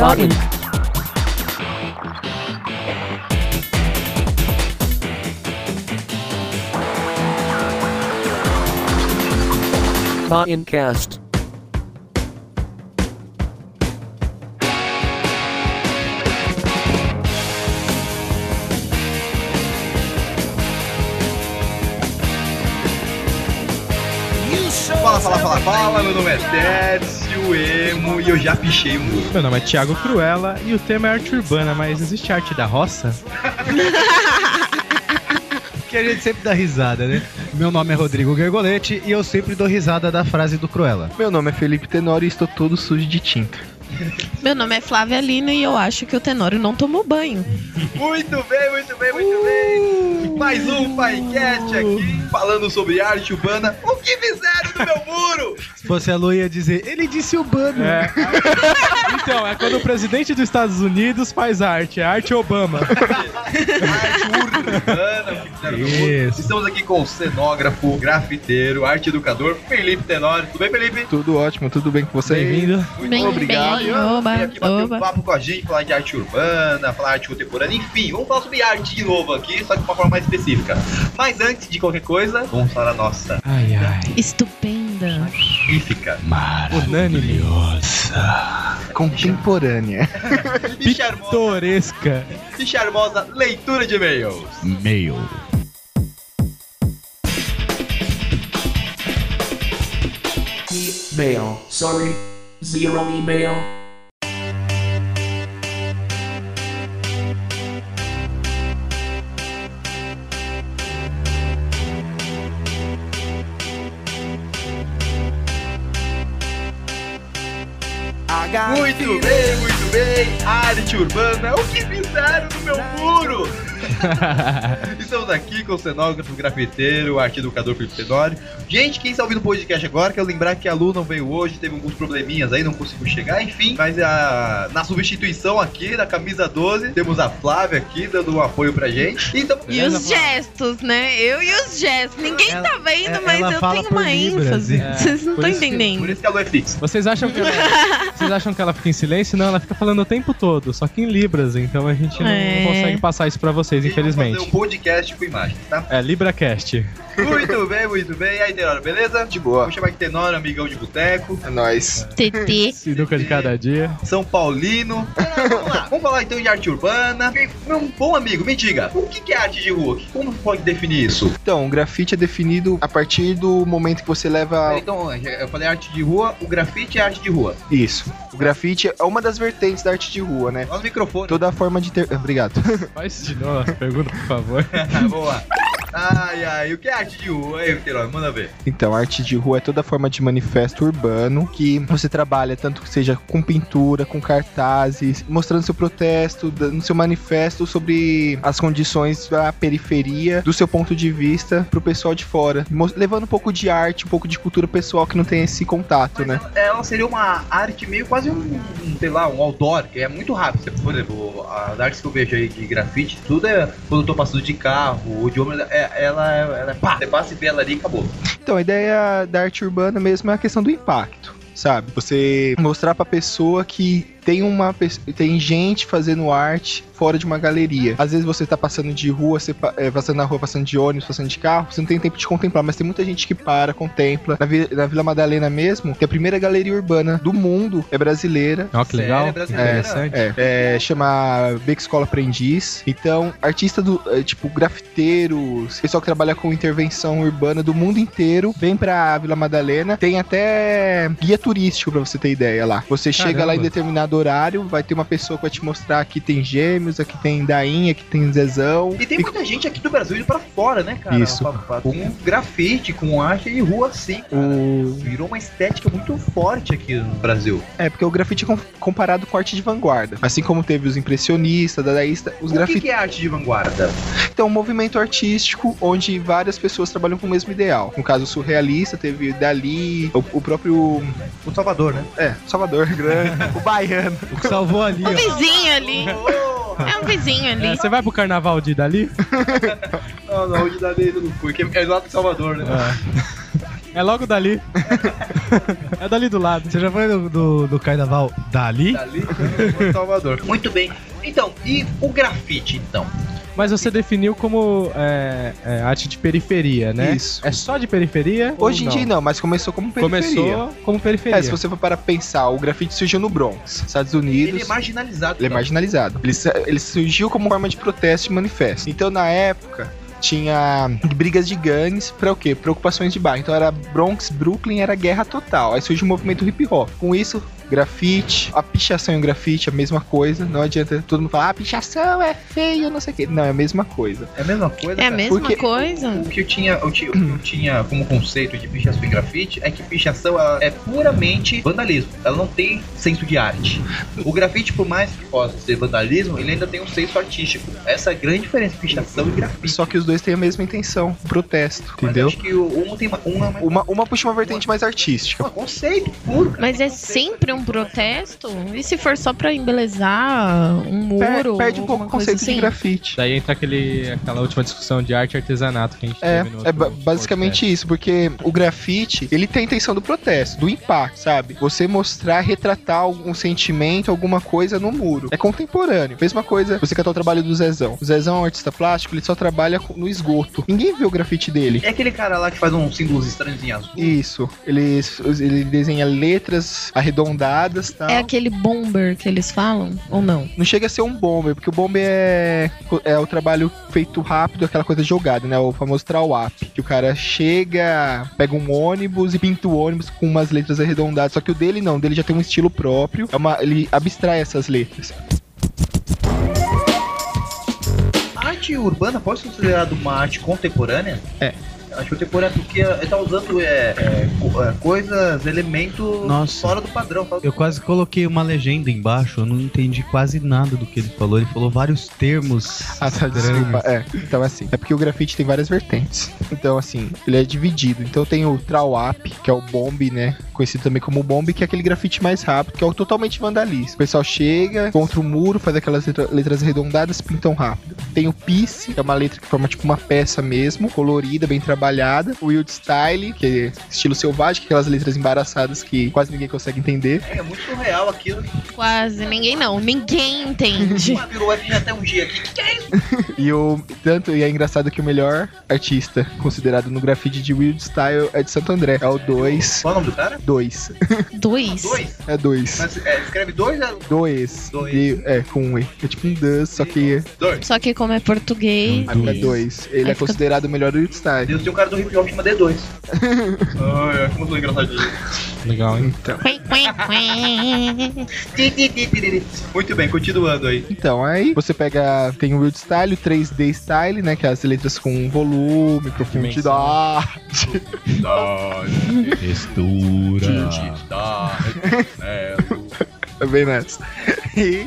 Cotton. Cast. Fala, fala, fala, fala, meu nome é Emo e eu já pichei o muro. Meu nome é Thiago Cruella e o tema é arte urbana, mas existe arte da roça? que a gente sempre dá risada, né? Meu nome é Rodrigo Gergolete e eu sempre dou risada da frase do Cruella. Meu nome é Felipe Tenório e estou todo sujo de tinta. Meu nome é Flávia Lina e eu acho que o Tenório não tomou banho. Muito bem, muito bem, muito bem. Mais um PaiCast aqui, falando sobre arte urbana. O que fizeram no meu muro? Se fosse a Lu, ia dizer, ele disse urbano. É. então, é quando o presidente dos Estados Unidos faz arte, é arte Obama. arte urbana, Isso. Estamos aqui com o cenógrafo, grafiteiro, arte educador, Felipe Tenório. Tudo bem, Felipe? Tudo ótimo, tudo bem com vocês? Bem-vindo. Muito Bem, obrigado. bem, oba, aqui bater oba. um papo com a gente, falar de arte urbana, falar arte contemporânea, enfim, vamos falar sobre arte de novo aqui, só que de uma forma mais específica. Mas antes de qualquer coisa, vamos falar a nossa Ai, ai. Estupenda. magnífica, Unânime. Contemporânea. e charmosa, Pitoresca. e charmosa leitura de e-mails. Meio. Mail. Sorry. Zero email. Muito bem, muito bem, arte urbana, o que fizeram no meu muro? Estamos aqui com o cenógrafo, grafiteiro, arte educador Felipe Tenório. Gente, quem está ouvindo o podcast agora, quero lembrar que a Lu não veio hoje, teve alguns probleminhas aí, não conseguiu chegar, enfim. Mas a, na substituição aqui, da camisa 12, temos a Flávia aqui dando um apoio pra gente. Então, E os gestos, né? Eu e os gestos. Ninguém Ela- tá vendo, ela mas eu fala tenho uma libras, ênfase. é. Vocês não estão isso que- entendendo. por isso que a Lu é fixa. Vocês acham que ela, vocês acham que ela fica em silêncio? Não, ela fica falando o tempo todo, só que em libras, então a gente não É. consegue passar isso pra vocês, infelizmente. fazer um podcast com imagens, tá? É LibraCast. Muito bem, muito bem. E aí, Tenório, beleza? De boa. Vou chamar aqui Tenório, amigão de boteco. É nóis. TT. Sinuca de cada dia. São Paulino. Ah, vamos lá, vamos falar então de arte urbana. Meu bom amigo, me diga, o que é arte de rua? Como pode definir isso? Então, o grafite é definido a partir do momento que você leva. Então, eu falei arte de rua, o grafite é arte de rua. Isso. O grafite é uma das vertentes da arte de rua, né? Olha o microfone. Toda a forma de ter. Obrigado. Faz de novo a pergunta, por favor. vamos lá. Ai, ai, o que é arte de rua? Aí, Tenório, manda ver. Então, arte de rua é toda forma de manifesto urbano que você trabalha tanto que seja com pintura, com cartazes, mostrando seu protesto, dando seu manifesto sobre as condições da periferia, do seu ponto de vista pro pessoal de fora, levando um pouco de arte, um pouco de cultura pessoal que não tem esse contato, né? Ela seria uma arte meio quase um, um, sei lá, um outdoor, que é muito rápido. Por exemplo, as artes que eu vejo aí de grafite, tudo é quando eu tô passando de carro ou de ônibus, é, ela, ela, pá, você passa e vê ela ali e acabou. Então, a ideia da arte urbana mesmo é a questão do impacto, sabe? Você mostrar pra pessoa que tem uma tem gente fazendo arte fora de uma galeria. Às vezes você tá passando de rua, você é, passando na rua, passando de ônibus, passando de carro, você não tem tempo de contemplar, mas tem muita gente que para, contempla. Na, Vi- na Vila Madalena mesmo, que é a primeira galeria urbana do mundo é brasileira. Ó, que Sério, legal. é brasileira? Interessante. É, é, chama Beca Escola Aprendiz. Então, artista do, é, tipo, grafiteiros, pessoal que trabalha com intervenção urbana do mundo inteiro, vem pra Vila Madalena. Tem até guia turístico pra você ter ideia lá. Você chega lá em Caramba. Determinado horário, vai ter uma pessoa que vai te mostrar aqui tem gêmeos, aqui tem Dainha, aqui tem Zezão. E tem muita gente aqui do Brasil indo pra fora, né, cara? Isso. Pra- Com grafite, com arte de rua, sim. cara. O... Virou uma estética muito forte aqui no Brasil. É, porque o grafite é com- comparado com arte de vanguarda. Assim como teve os impressionistas, dadaístas, os o que, grafites. que é arte de vanguarda? Então, um movimento artístico onde várias pessoas trabalham com o mesmo ideal. No caso, o surrealista teve Dali, o, o próprio. O Salvador, né? É, Salvador Grande, o baiano. O que salvou ali, O ó. vizinho ali. É um vizinho ali. É, você vai pro carnaval de dali? Não, não, onde dá dentro não fui, que é lá de Salvador, né? É logo dali. é dali do lado. Você já foi do, do, do carnaval dali? Dali de Salvador. Muito bem. Então, e o grafite, então? Mas você definiu como é, é, arte de periferia, né? Isso. É só de periferia? Hoje em dia não, mas começou como periferia. Começou como periferia. É, se você for para pensar, o grafite surgiu no Bronx, Estados Unidos. Ele é marginalizado. Ele é então. marginalizado. Ele, ele surgiu como forma de protesto e manifesto. Então, na época, tinha brigas de gangues pra o quê? Preocupações de bairro. Então, era Bronx, Brooklyn, era guerra total. Aí surgiu o movimento hip hop. Com isso, grafite, a pichação e o grafite, a mesma coisa. Não adianta todo mundo falar, ah, pichação é feio, não sei o quê. Não, é a mesma coisa. É a mesma coisa, É a mesma Porque- coisa. O que eu tinha, o que eu tinha como conceito de pichação e grafite é que pichação ela é puramente vandalismo. Ela não tem senso de arte. O grafite, por mais que possa ser vandalismo, ele ainda tem um senso artístico. Essa é a grande diferença de pichação e grafite. Só que os dois têm a mesma intenção, protesto, Mas eu entendeu? acho que o- um tem uma, uma, uma, Uma, uma puxa uma vertente mais artística. um conceito puro. cara. Mas é sempre um protesto? E se for só pra embelezar um Per- muro? perde um pouco o conceito de assim? grafite. Daí entra aquele, aquela última discussão de arte e artesanato que a gente É, teve no é basicamente isso, porque o grafite, ele tem a intenção do protesto, do impacto, sabe? Você mostrar, retratar algum sentimento, alguma coisa no muro. É contemporâneo. Mesma coisa, você catar o trabalho do Zezão. O Zezão é um artista plástico, ele só trabalha no esgoto. Ninguém vê o grafite dele. É aquele cara lá que faz uns símbolos estranhos em azul. Isso. Ele, ele desenha letras arredondadas e tal. É aquele bomber que eles falam? Ou não? Não chega a ser um bomber, porque o bomber é, é o trabalho feito rápido, aquela coisa jogada, né? O famoso trawap. Que o cara chega, pega um ônibus e pinta o ônibus com umas letras arredondadas. Só que o dele não, o dele já tem um estilo próprio. É uma, ele abstrai essas letras. A arte urbana pode ser considerada uma arte contemporânea? É. Arte contemporânea porque ele tá usando é, é, é, coisas, elementos Nossa. fora do padrão. fora do- Eu quase coloquei uma legenda embaixo, eu não entendi quase nada do que ele falou. Ele falou vários termos. Ah, tá, desculpa. É, então assim, é porque o grafite tem várias vertentes. Então, assim, ele é dividido. Então tem o Trawap, que é o bomb, né? Conhecido também como bomb, que é aquele grafite mais rápido, que é o totalmente vandalismo. O pessoal chega, contra o muro, faz aquelas letra- letras arredondadas, pintam rápido. Tem o Piece, que é uma letra que forma tipo uma peça mesmo, colorida, bem trabalhada. O Wild Style, que é estilo selvagem, que é aquelas letras embaraçadas que quase ninguém consegue entender. É, é muito surreal aquilo. Quase ninguém não. Ninguém entende. Uma virou até um dia aqui. Que, é isso? E o tanto e é engraçado que o melhor artista considerado no grafite de Weird Style é de Santo André. É o 2. Qual é o nome do cara? 2. Dois? Dois. É 2. Mas é, escreve dois, é 2. Dois. É, com um E. É tipo um dois, só que dois. Só que como é português. aí fica 2. Ele Aí é fica- considerado o melhor Weird Style. Um cara do hip hop chama D2. Ai, como sou engraçadinho. Legal, hein? Então. Muito bem, continuando aí. Então, aí você pega. Tem o Weird Style, o 3D Style, né? Que é as letras com volume, profundidade. É bem nessa. E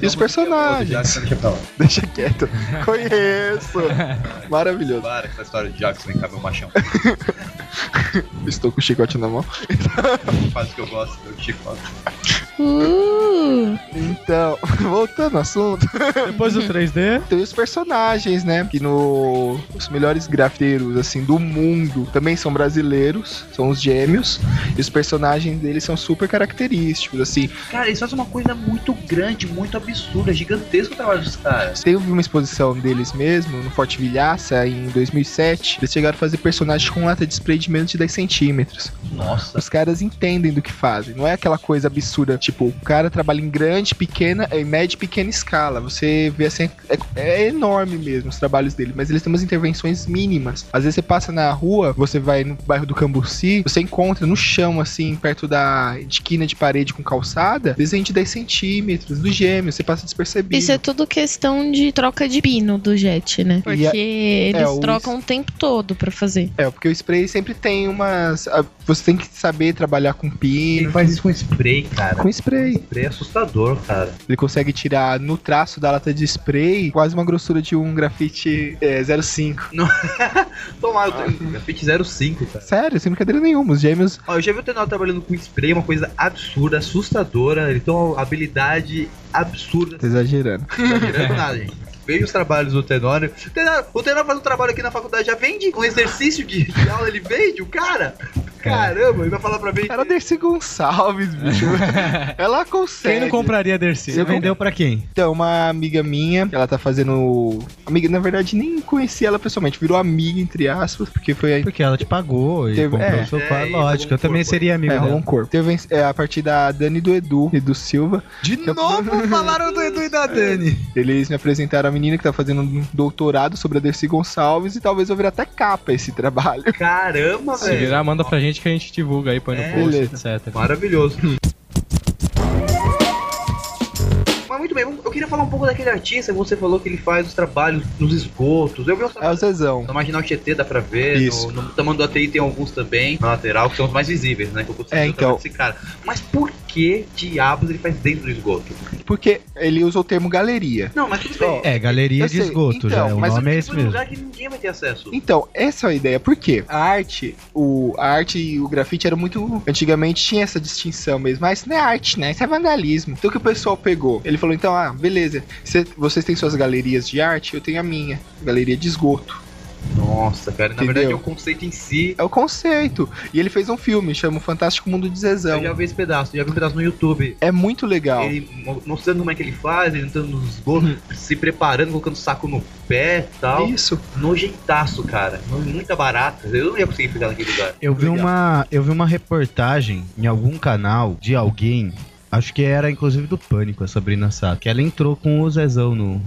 E os personagens? Deixa quieto. Conheço. Maravilhoso. Para com essa história de Jackson, vem cá, meu machão. Estou com o chicote na mão. Faz o que eu gosto, eu chicote. Uh, Então, voltando ao assunto. Depois do 3D, Tem os personagens, né? Que no os melhores grafiteiros assim do mundo também são brasileiros, são os gêmeos. E os personagens deles são super característicos, assim. Cara, eles fazem uma coisa muito grande, muito absurda, gigantesco o trabalho dos caras. Teve uma exposição deles mesmo no Forte Vilhaça em 2007. Eles chegaram a fazer personagens com lata de spray de menos de 10 centímetros. Nossa. Os caras entendem do que fazem. Não é aquela coisa absurda, tipo, o cara trabalha em grande, pequena, em média e pequena escala. Você vê assim, é, é enorme mesmo os trabalhos dele, mas eles têm umas intervenções mínimas. Às vezes você passa na rua, você vai no bairro do Cambuci, você encontra no chão, assim, perto da esquina de parede com calçada, desenho de 10 centímetros, do gêmeo, você passa despercebido. isso é tudo questão de troca de pino do jet, né? Porque a- eles é, o- trocam o tempo todo pra fazer. É, porque o spray sempre tem umas. Você tem que saber trabalhar com Ele pino. faz isso com spray, cara. Com spray. Spray é assustador, cara. Ele consegue tirar no traço da lata de spray quase uma grossura de um grafite é, 05. Toma, eu tenho grafite 05, cara. Sério, sem brincadeira nenhuma. Os gêmeos. Ó, eu já vi o Tenor trabalhando com spray, uma coisa absurda, assustadora. Ele tem uma habilidade absurda. Tá exagerando. Não tô exagerando nada, gente. Veja os trabalhos do Tenório. O Tenório, o Tenório faz um trabalho aqui na faculdade, já vende um exercício de, de aula, ele vende, o cara. Caramba, ele vai falar pra mim. Era a Dercy Gonçalves, bicho. Ela consegue. Quem não compraria Dercy? Você vendeu pra quem? Então, uma amiga minha, ela tá fazendo. Amiga, na verdade, nem conheci ela pessoalmente, virou amiga, entre aspas, porque foi aí. Porque ela te pagou e Teve- comprou é, o seu é, e Lógico, eu também corpo. seria amigo É, um corpo. Teve é, a partir da Dani e do Edu, Edu Silva. De novo falaram do Edu e da Dani. Eles me apresentaram a menina que tá fazendo um doutorado sobre a Dercy Gonçalves e talvez eu vir até capa esse trabalho. Caramba, Se velho. virar, manda pra gente que a gente divulga aí, põe no É, post, beleza. etc. Maravilhoso. Mas muito bem, eu queria falar um pouco daquele artista que você falou que ele faz os trabalhos nos esgotos. Eu vi os É o trabalhos Zezão. no Marginal Tietê, dá pra ver. Isso. No, no Tamanho do ATI tem alguns também, na lateral, que são os mais visíveis, né? Que eu consigo É, então. desse cara. Mas por que diabos ele faz dentro do esgoto? Porque ele usa o termo galeria. Não, mas tudo bem. É, galeria Eu de sei, esgoto, então, já. O mas nome é esse mesmo. lugar que ninguém vai ter acesso. Então, essa é a ideia. Por quê? A arte, o, a arte e o grafite eram muito. Antigamente tinha essa distinção mesmo. Mas isso não é arte, né? Isso é vandalismo. Então o que o pessoal pegou? Ele falou: então, ah, beleza. Cê- vocês têm suas galerias de arte, eu tenho a minha. Galeria de esgoto. Nossa, cara, na Entendeu? verdade é o conceito em si. É o conceito. E ele fez um filme, chama O Fantástico Mundo de Eu Zezão. já vi esse pedaço, já vi um pedaço no YouTube. É muito legal. Ele mo- mostrando como é que ele faz, ele entrando nos esgotos, se preparando, colocando saco no pé e tal. Isso. Nojeitaço, cara. Muita barata. Eu não ia conseguir ficar naquele lugar. Eu vi, Legal. uma, eu vi uma reportagem em algum canal de alguém, acho que era inclusive do Pânico, a Sabrina Sato, que ela entrou com o Zezão no,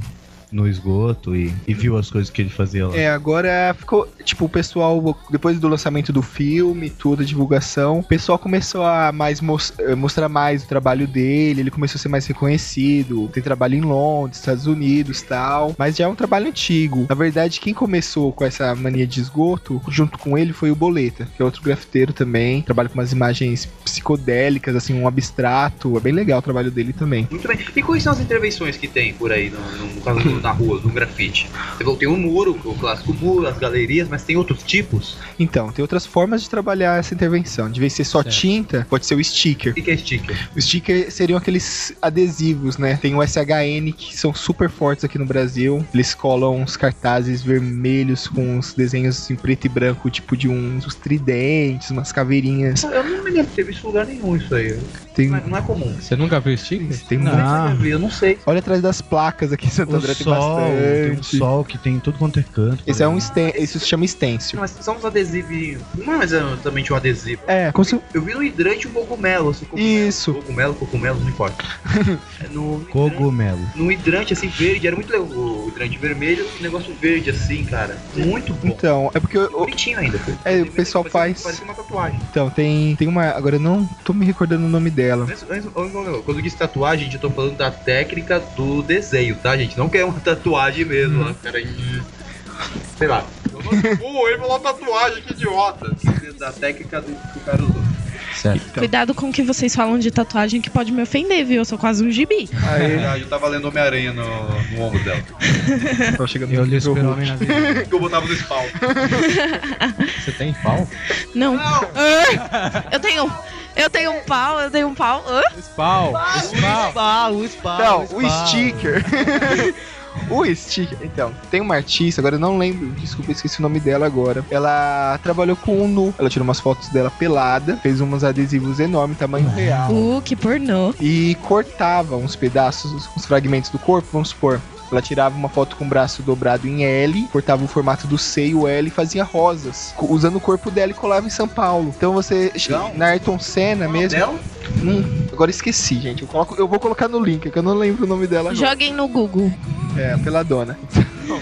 no esgoto e, e viu as coisas que ele fazia lá. É, agora ficou, tipo, o pessoal, depois do lançamento do filme, toda a divulgação, o pessoal começou a mais mos- eh, mostrar mais o trabalho dele, ele começou a ser mais reconhecido, tem trabalho em Londres, Estados Unidos tal, mas já é um trabalho antigo. Na verdade, quem começou com essa mania de esgoto, junto com ele, foi o Boleta, que é outro grafiteiro também, trabalha com umas imagens psicodélicas, assim, um abstrato, é bem legal o trabalho dele também. Muito bem. E quais são as intervenções que tem por aí, no, no, no caso do- na rua, no grafite? Você falou, tem o muro, o clássico muro, as galerias, mas tem outros tipos? Então, tem outras formas de trabalhar essa intervenção. De vez ser só Certo. tinta, pode ser o sticker. O que é sticker? Os stickers seriam aqueles adesivos, né? Tem o SHN que são super fortes aqui no Brasil. Eles colam uns cartazes vermelhos com uns desenhos em preto e branco, tipo de uns, uns tridentes, umas caveirinhas. Eu não me lembro de ter visto em lugar nenhum isso aí. Tem, Não é, não é comum. Você nunca viu sticker? tem Não. muito. Eu eu não sei. Olha atrás das placas aqui em Santo O André, tem sol, tem um bastante. sol que tem em tudo quanto é canto. Esse é um sten- isso se chama stencil. Mas são uns adesivos. Não é exatamente um adesivo. É, como se... Eu vi no hidrante um cogumelo, assim, cogumelo. Isso. Cogumelo, cogumelo, não importa. É no, hidrante- Cogumelo. no hidrante assim verde, era muito legal. O hidrante vermelho, um negócio verde assim, cara. Muito bom. Então, é porque o- o- Bonitinho ainda. É, o pessoal faz- Parecia uma tatuagem. então tem tem uma, agora eu não tô me recordando o nome dela. Quando eu disse tatuagem, gente, eu tô falando da técnica do desenho, tá, gente? Não quer uma tatuagem mesmo, lá, cara. Sei lá. Pô, ele falou tatuagem, que idiota. Da técnica do que o cara usou. Certo. Então. Cuidado com o que vocês falam de tatuagem que pode me ofender, viu? Eu sou quase um gibi. Aí, Ah, eu tava lendo Homem-Aranha no, no ombro dela. chegando Eu li o super-homem na vida. Que eu botava no spawn. Você tem pau? Não. Ah, eu tenho. Eu tenho um pau, eu tenho um pau. Ah, Pau! Pau! o spa, Não, o sticker. o sticker. Então, tem uma artista, agora eu não lembro, desculpa, esqueci o nome dela agora. Ela trabalhou com o nu. Ela tirou umas fotos dela pelada, fez uns adesivos enormes, tamanho real. Uh, que pornô. E cortava uns pedaços, uns fragmentos do corpo, vamos supor. Ela tirava uma foto com o braço dobrado em L, cortava o formato do C e o L e fazia rosas, usando o corpo dela e colava em São Paulo. Então você. Legal. Na Ayrton Senna mesmo. Dela? Hum, agora esqueci, gente. Eu, coloco- eu vou colocar no link, que eu não lembro o nome dela agora. Joguem no Google. É, pela dona.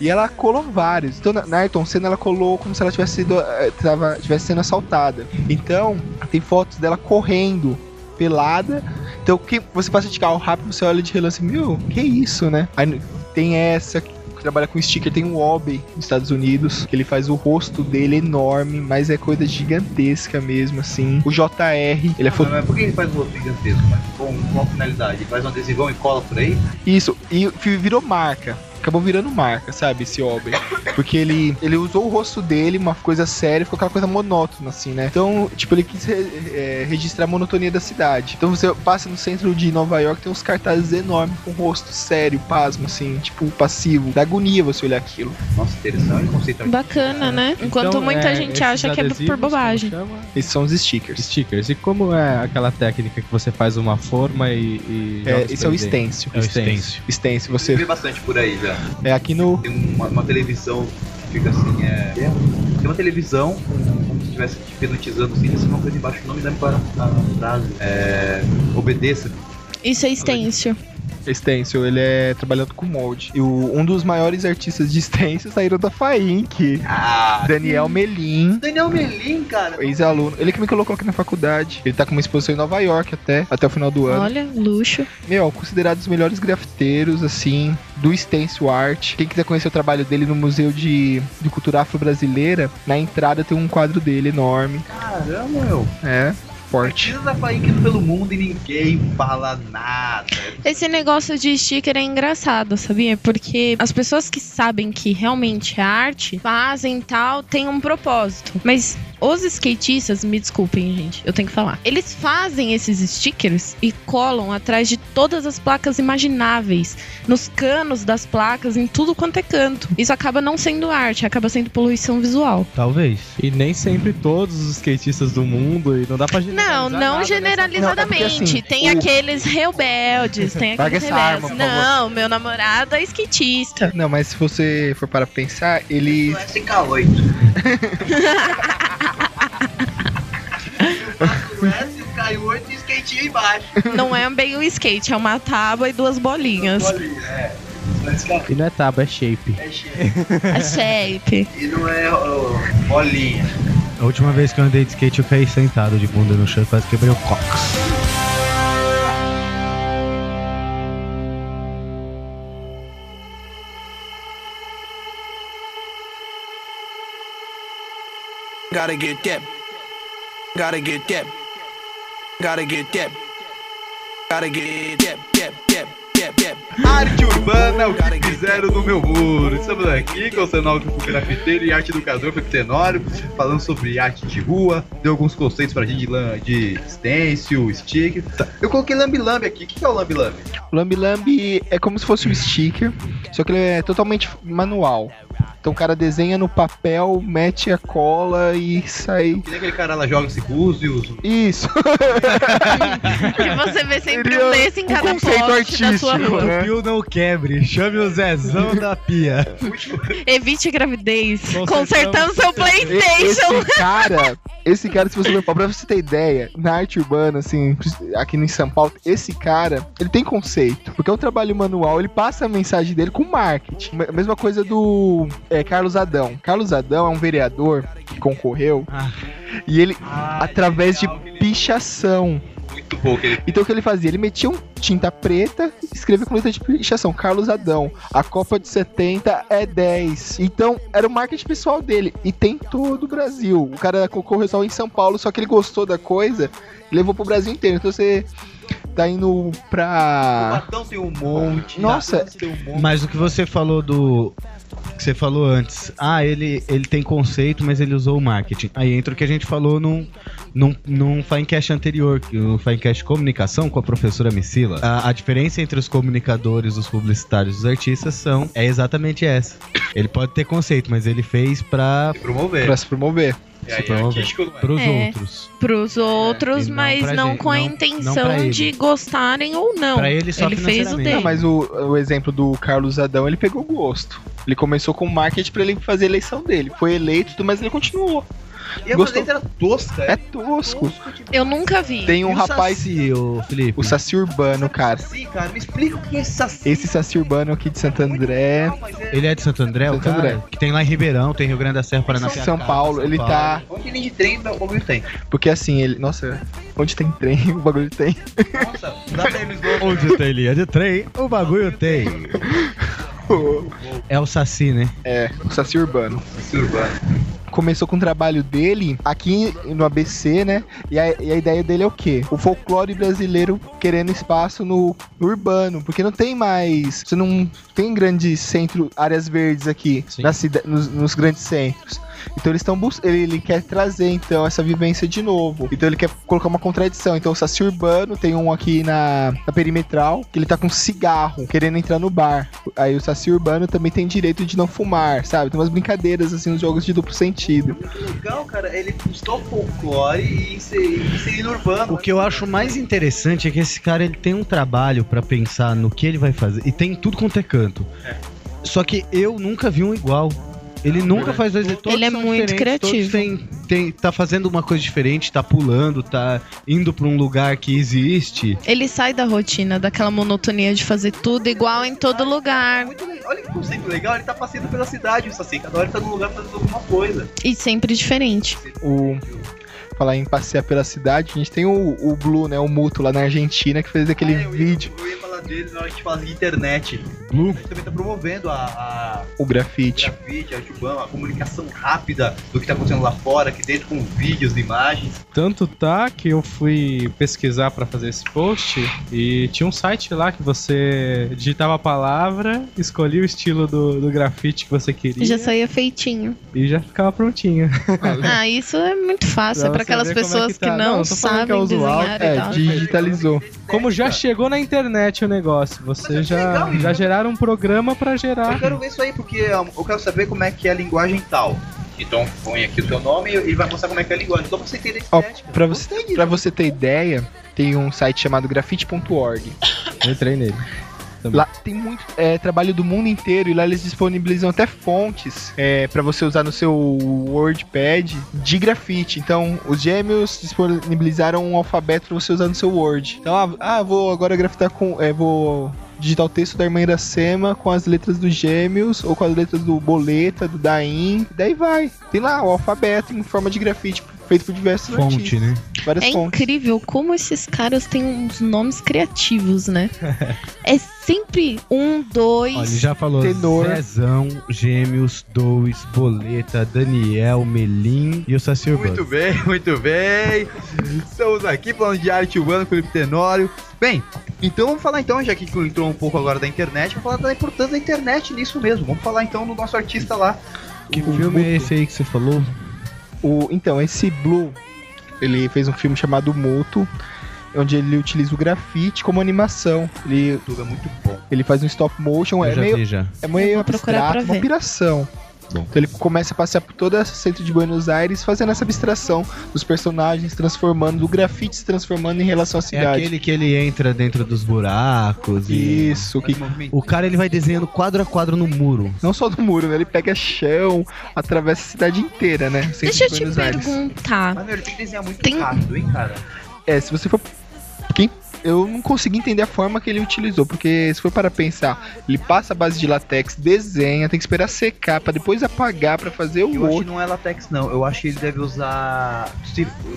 E ela colou vários. Então, na na Ayrton Senna, ela colou como se ela tivesse sido, eh, tava, tivesse sendo assaltada. Então, tem fotos dela correndo, pelada. Então, que você passa de carro rápido, você olha de relance, meu, que isso, né? Aí tem essa, que trabalha com sticker. Tem o Obey nos Estados Unidos, que ele faz o rosto dele enorme, mas é coisa gigantesca mesmo, assim. O JR, ele é Ah, foto... mas por que ele faz um rosto gigantesco? Mas com qual finalidade? Ele faz um adesivão e cola por aí? Isso, e virou marca. Acabou virando marca, sabe, esse Obey. Porque ele, ele usou o rosto dele, uma coisa séria, ficou aquela coisa monótona, assim, né? Então, tipo, ele quis re- é, registrar a monotonia da cidade. Então você passa no centro de Nova York, tem uns cartazes enormes com o rosto sério, pasmo, assim, tipo, passivo. Dá agonia você olhar aquilo. Nossa, interessante. Conceito Bacana, né? Enquanto Então, muita é, gente acha que é por bobagem. Esses são os stickers. Stickers. E como é aquela técnica que você faz uma forma e. e É, esse é o os 3D? stencil. É o stencil. stencil. Stencil, Você vê bastante por aí já. É aqui no... Tem uma, uma televisão que fica assim, é. Tem uma televisão com- como se estivesse te hipnotizando assim, tem uma coisa embaixo, não me lembro para a frase. É. Obedeça. Isso é stencil. Stencil, ele é trabalhando com molde. E o- um dos maiores artistas de stencil saíram da FAINC. Ah! Daniel Melim. Daniel Melim, cara. Ex-aluno. Ele que me colocou aqui na faculdade. Ele tá com uma exposição em Nova York até, até o final do ano. Olha, luxo. Meu, considerado os melhores grafiteiros, assim, do stencil art. Quem quiser conhecer o trabalho dele no Museu de, de Cultura Afro-Brasileira, na entrada tem um quadro dele enorme. Caramba, meu. É, forte. Da Faíque pelo mundo e ninguém fala nada. Esse negócio de sticker é engraçado, sabia? Porque as pessoas que sabem que realmente é arte, fazem tal, tem um propósito. Mas os skatistas, me desculpem, gente, eu tenho que falar. Eles fazem esses stickers e colam atrás de todas as placas imagináveis, nos canos das placas, em tudo quanto é canto. Isso acaba não sendo arte, acaba sendo poluição visual. Talvez. E nem sempre todos os skatistas do mundo, e não dá pra generalizar não nada generalizadamente. Não, é porque, assim, tem o- aqueles rebeldes, tem aqueles essa rebeldes. arma, não, meu namorado é skatista. Não, mas se você for para pensar, ele. Não é CK8. S, K8 e skatinho embaixo. Não é bem o skate, é uma tábua e duas bolinhas. É. Cara, E não é tábua, é shape. é cheio. A shape. E não é bolinha. A última vez que eu andei de skate, eu caí sentado de bunda no chão e quase quebrei o cox. Gotta get that. Gotta get that. Gotta get that. Gotta get that. Arte urbana, o que fizeram no meu muro. Estamos aqui com o cenógrafo grafiteiro e arte educador Felipe Tenório, falando sobre arte de rua, deu alguns conceitos pra gente de, de stencil, stick. Eu coloquei lambi-lambi aqui. O que é o lambi-lambi? O Lambi Lambi é como se fosse um sticker, só que ele é totalmente manual. Então o cara desenha no papel, mete a cola e sai. Que nem aquele cara lá joga esse búzios. Isso. Que você vê sempre Seria um desse em um cada conceito poste da sua artístico, rua. né? Pio não quebre, chame o Zezão da pia. Evite gravidez. Consertando seu Playstation. Esse cara, esse cara, se você for pra você ter ideia, na arte urbana, assim, aqui em São Paulo, esse cara, ele tem conceito. Porque é um trabalho manual, ele passa a mensagem dele com marketing. A mesma coisa do é, Carlos Adão. Carlos Adão é um vereador que concorreu. Ah. E ele, Ah, através de pichação. Muito bom que ele Então o que ele fazia? Ele metia um tinta preta e escrevia com letra de pichação. Carlos Adão. A Copa de 70 é 10. Então, era o marketing pessoal dele. E tem todo o Brasil. O cara concorreu só em São Paulo, só que ele gostou da coisa e levou pro Brasil inteiro. Então você tá indo O pra. Batão tem um monte. Nossa. Tem um monte. Mas o que você falou do. que você falou antes. Ah, ele, ele tem conceito, mas ele usou o marketing. Aí entra o que a gente falou num, num, num Finecast anterior, que o Finecast Comunicação com a professora Missila. A, a diferença entre os comunicadores, os publicitários e os artistas são é exatamente essa. Ele pode ter conceito, mas ele fez pra, Se promover. pra se promover. Promover. artístico não é. pros É. outros. Pros outros, e não mas pra não gente, com a não- não intenção ele. de gostarem ou não. Pra ele só ele fez o dele. Não, mas o, o exemplo do Carlos Adão, ele pegou gosto. Ele começou com marketing pra ele fazer a eleição dele. Foi eleito, mas ele continuou. E a Gostou? era tosca. É tosco. Eu nunca vi. Tem um E o rapaz, Saci, ô Felipe. o Saci Urbano, cara. Sim, cara. Me explica o que é esse saci. Esse Saci Urbano aqui de Santo André. Mas é- Ele é de Santo André, o Santo cara? André. Que tem lá em Ribeirão, tem Rio Grande da Serra, Paraná. São Paulo, ele tá. Onde linha de trem o bagulho tem? Porque assim, ele. Nossa, onde tem trem, o bagulho tem. Nossa, dá pra slogan. Onde tem linha de trem, o bagulho tem. É o Saci, né? É, o Saci Urbano. Esse urbano. Começou com o trabalho dele aqui no ABC, né? E a, e a ideia dele é o quê? O folclore brasileiro querendo espaço no, no urbano. Porque não tem mais. Você não tem grandes centros, áreas verdes aqui na nos, nos grandes centros. Então eles estão ele, ele quer trazer então essa vivência de novo. Então ele quer colocar uma contradição. Então o Saci Urbano tem um aqui na, na perimetral que ele tá com cigarro querendo entrar no bar. Aí o Saci Urbano também tem direito de não fumar, sabe? Tem umas brincadeiras assim, uns jogos de duplo sentido. Legal, cara, ele o folclore e no urbano. O que eu acho mais interessante é que esse cara ele tem um trabalho pra pensar no que ele vai fazer. E tem tudo quanto é canto. Só que eu nunca vi um igual. Ele nunca faz dois todos Ele é são muito criativo. têm- têm- tá fazendo uma coisa diferente, tá pulando, tá indo pra um lugar que existe. Ele sai da rotina, daquela monotonia de fazer tudo igual em todo lugar. Muito legal. Olha que conceito legal, ele tá passeando pela cidade, o Saci. Cada hora ele tá num lugar fazendo alguma coisa. E sempre diferente. O falar em passear pela cidade, a gente tem o, o Blue, né, o Muto lá na Argentina que fez aquele Ah, eu ia- vídeo, Eu ia falar dele na hora que a gente fala de internet. Blue? A gente também tá promovendo a, a o grafite. grafite, a Jubão, a comunicação rápida do que tá acontecendo lá fora, aqui dentro com vídeos, imagens. Tanto tá que eu fui pesquisar pra fazer esse post e tinha um site lá que você digitava a palavra, escolhia o estilo do, do grafite que você queria Já saía feitinho. e já ficava prontinho. Ah, isso é muito fácil. Pra É pra você aquelas é pessoas que que, tá. não, Não, tô falando que é sabem usual. desenhar e É, tal. digitalizou. Como já chegou na internet o negócio, você é já, legal já geraram um programa pra Eu gerar. quero ver isso aí, porque eu quero saber como é que é a linguagem tal. Então põe aqui o teu nome e ele vai mostrar como é que é a linguagem. Pra você a Ó, estética. pra você, pra você ter ideia, tem um site chamado grafite.org. Eu entrei nele. Lá tem muito é, trabalho do mundo inteiro e lá eles disponibilizam até fontes é, para você usar no seu WordPad de grafite. Então, os gêmeos disponibilizaram um alfabeto para você usar no seu Word. Então, ah, ah, vou agora grafitar com. É, vou digitar o texto da irmã Iracema com as letras dos gêmeos ou com as letras do Boleta, do Daim. Daí vai. Tem lá o alfabeto em forma de grafite feito por diversos Fonte, artistas. né? Várias É fontes. incrível como esses caras têm uns nomes criativos, né? é sempre um, dois. Ele já falou Tenor. Zezão, Gêmeos, Dois, Boleta, Daniel, Melim e o Saci Urbano. Muito bem, muito bem. Estamos aqui falando de arte urbana com o Felipe Tenório. Bem, então vamos falar então, já que entrou um pouco agora da internet, vamos falar da importância da internet nisso mesmo. Vamos falar então do nosso artista lá. Que O filme é esse aí que você falou? O, então, esse Blue, ele fez um filme chamado Muto, onde ele utiliza o grafite como animação. Ele, Tudo é muito bom. ele faz um stop motion, Eu é já meio, vi é meio abstrato, uma piração. Bom. Então ele começa a passear por todo esse centro de Buenos Aires, fazendo essa abstração dos personagens, transformando, do grafite se transformando em relação à É cidade. aquele que ele entra dentro dos buracos e... Isso, que O cara ele vai desenhando quadro a quadro no muro. não só do muro, né? Ele pega chão, atravessa a cidade inteira, né? Deixa eu de te Buenos Aires. perguntar. Mas meu, ele tem que desenhar muito Tem- rápido, hein, cara? É, se você for. Quem... Eu não consegui entender a forma que ele utilizou, porque se for para pensar, ele passa a base de latex, desenha, tem que esperar secar pra depois apagar pra fazer o Eu acho que outro. não é latex, não. Eu acho que ele deve usar.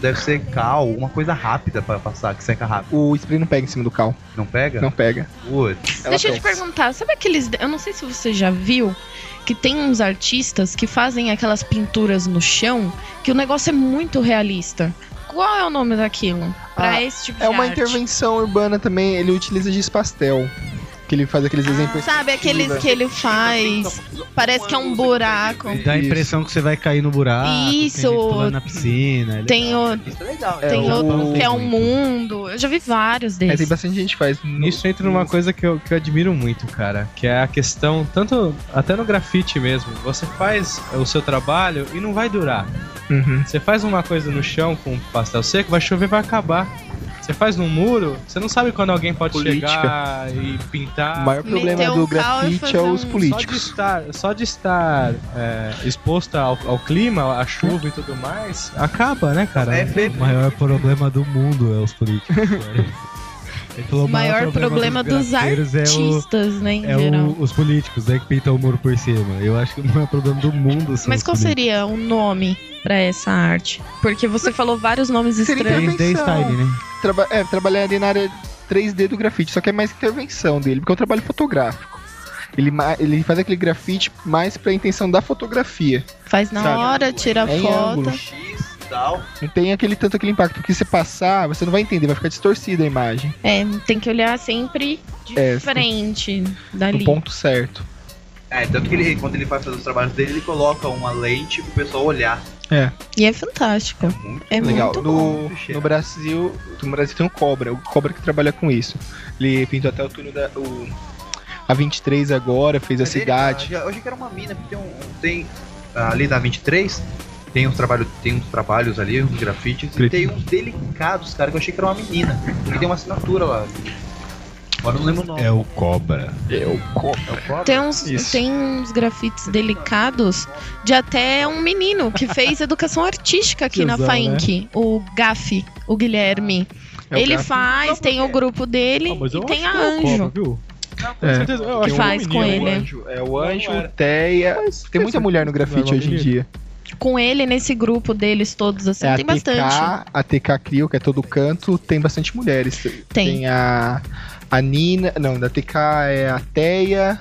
Deve ser cal, uma coisa rápida pra passar, que seca rápido. O spray não pega em cima do cal, Não pega? não pega. Putz. Deixa eu te perguntar, sabe aqueles. Eu não sei se você já viu que tem uns artistas que fazem aquelas pinturas no chão que o negócio é muito realista. Qual é o nome daquilo? Pra Ah, esse tipo de É uma arte? intervenção urbana também, ele utiliza giz pastel. Que ele faz aqueles desenhos Ah, Sabe aqueles que ele faz? Parece que é um buraco. Dá a Isso. impressão que você vai cair no buraco. Isso. Na piscina. Tem, o, Isso é legal. É, tem o- outro que é um mundo. Eu já vi vários É, tem desses. bastante gente que faz. no- Isso entra numa coisa que eu, que eu admiro muito, cara, que é a questão, tanto até no grafite mesmo, você faz o seu trabalho e não vai durar. Uhum. Você faz uma coisa no chão com pastel seco, vai chover, vai acabar. Você faz num muro, você não sabe quando alguém pode Política. chegar e O pintar. maior problema Meter do grafite é os um- Só de políticos. estar, só de estar é, exposto ao, ao clima, à chuva e tudo mais, acaba, né, cara? É, O maior problema do mundo é os políticos. Ele falou, O maior problema dos grafiteiros é o- artistas, né, em É geral. o- os políticos, né, que pintam o muro por cima. Eu acho que o maior problema do mundo são Mas qual políticos. seria o nome pra essa arte? Porque você falou vários nomes Seria estranhos. 3D intervenção. style, né? Traba é, trabalhar ali na área 3D do grafite, só que é mais intervenção dele, porque é um trabalho fotográfico. Ele, ele faz aquele grafite mais pra intenção da fotografia. Faz na Sabe? hora, tira É foto. ângulo. Tal. Não tem aquele tanto aquele impacto, porque se passar, você não vai entender, vai ficar distorcida a imagem. É, tem que olhar sempre de É, frente No dali. ponto certo. É, tanto que ele, quando ele vai fazer os trabalhos dele, ele coloca uma lente pro pessoal olhar. É, E é fantástico. Muito É legal. muito No, no Brasil, no Brasil tem um Cobra, o Cobra que trabalha com isso. Ele pintou até o túnel da. O, a 23 agora, fez a Mas ele- cidade. ah, eu achei que era uma mina, porque tem, um, tem ali na 23, tem uns, trabalho, tem uns trabalhos ali, uns grafites, e tem uns delicados, cara, que eu achei que era uma menina. Porque tem uma assinatura lá. Agora não lembro o nome. É o Cobra. É o Cobra. É o Cobra? Tem uns, Isso. tem uns grafites delicados de até um menino que fez educação artística aqui na FAINC, o Gafi, o Guilherme. É o Ele Gafi. faz, tem o grupo dele Ah, e tem a é o Anjo. Cobra, viu? Com É. certeza. Eu Que faz um com menino, ele. O né? Anjo, é o Anjo, Não. Teia. Tem muita mulher no grafite Não, hoje em dia. Com ele, nesse grupo deles todos, assim, É tem bastante. TK, a TK Crio, que é todo canto, tem bastante mulheres. Tem. a, a Nina, não, da TK é a Teia,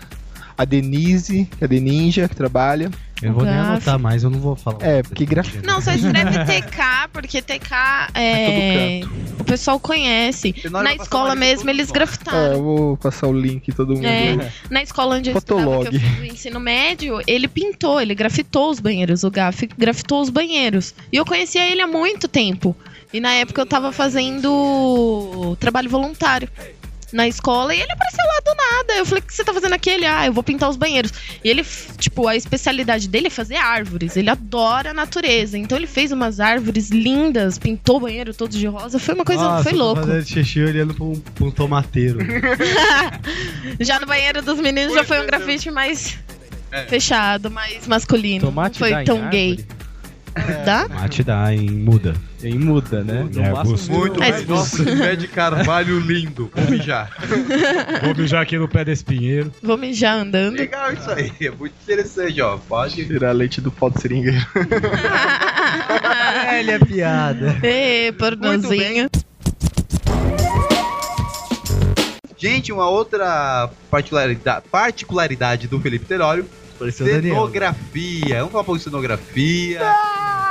a Denise, que é a Deninja, que trabalha. Eu vou nem anotar mais, eu não vou falar. É, porque graf... Não, só escreve TK, porque TK é. o pessoal conhece. Na escola mesmo eles. É, grafitaram. eu vou passar o link todo mundo. É. Na escola onde eu Fotolog. estudava, que eu fiz o ensino médio, ele pintou, ele grafitou os banheiros. O Gaf grafitou os banheiros. E eu conhecia ele há muito tempo. E na época eu tava fazendo trabalho voluntário na escola e ele apareceu lá do nada. Eu falei, o que você tá fazendo aqui? Ele, ah, eu vou pintar os banheiros. E ele, tipo, a especialidade dele é fazer árvores. Ele adora a natureza. Então ele fez umas árvores lindas, pintou o banheiro todo de rosa. Foi uma coisa, Nossa, foi louco. fazendo xixi olhando pra um, pra um tomateiro. Já no banheiro dos meninos já foi um grafite mais É. fechado, mais masculino. Tomate não foi tão árvore? gay. Dá? Mate dá em muda. Em muda, né? É, No máximo, gosto. Muito É, mais. que pé de carvalho lindo. Vou mijar. Vou mijar aqui no pé desse pinheiro. Vou mijar andando. Legal isso aí. É muito interessante, ó. Pode. Tirar leite do pau do seringueiro. Velha piada. Ê, pornozinho. Gente, uma outra particularidade, particularidade do Felipe Telório Cenografia. Vamos falar um pouco de cenografia.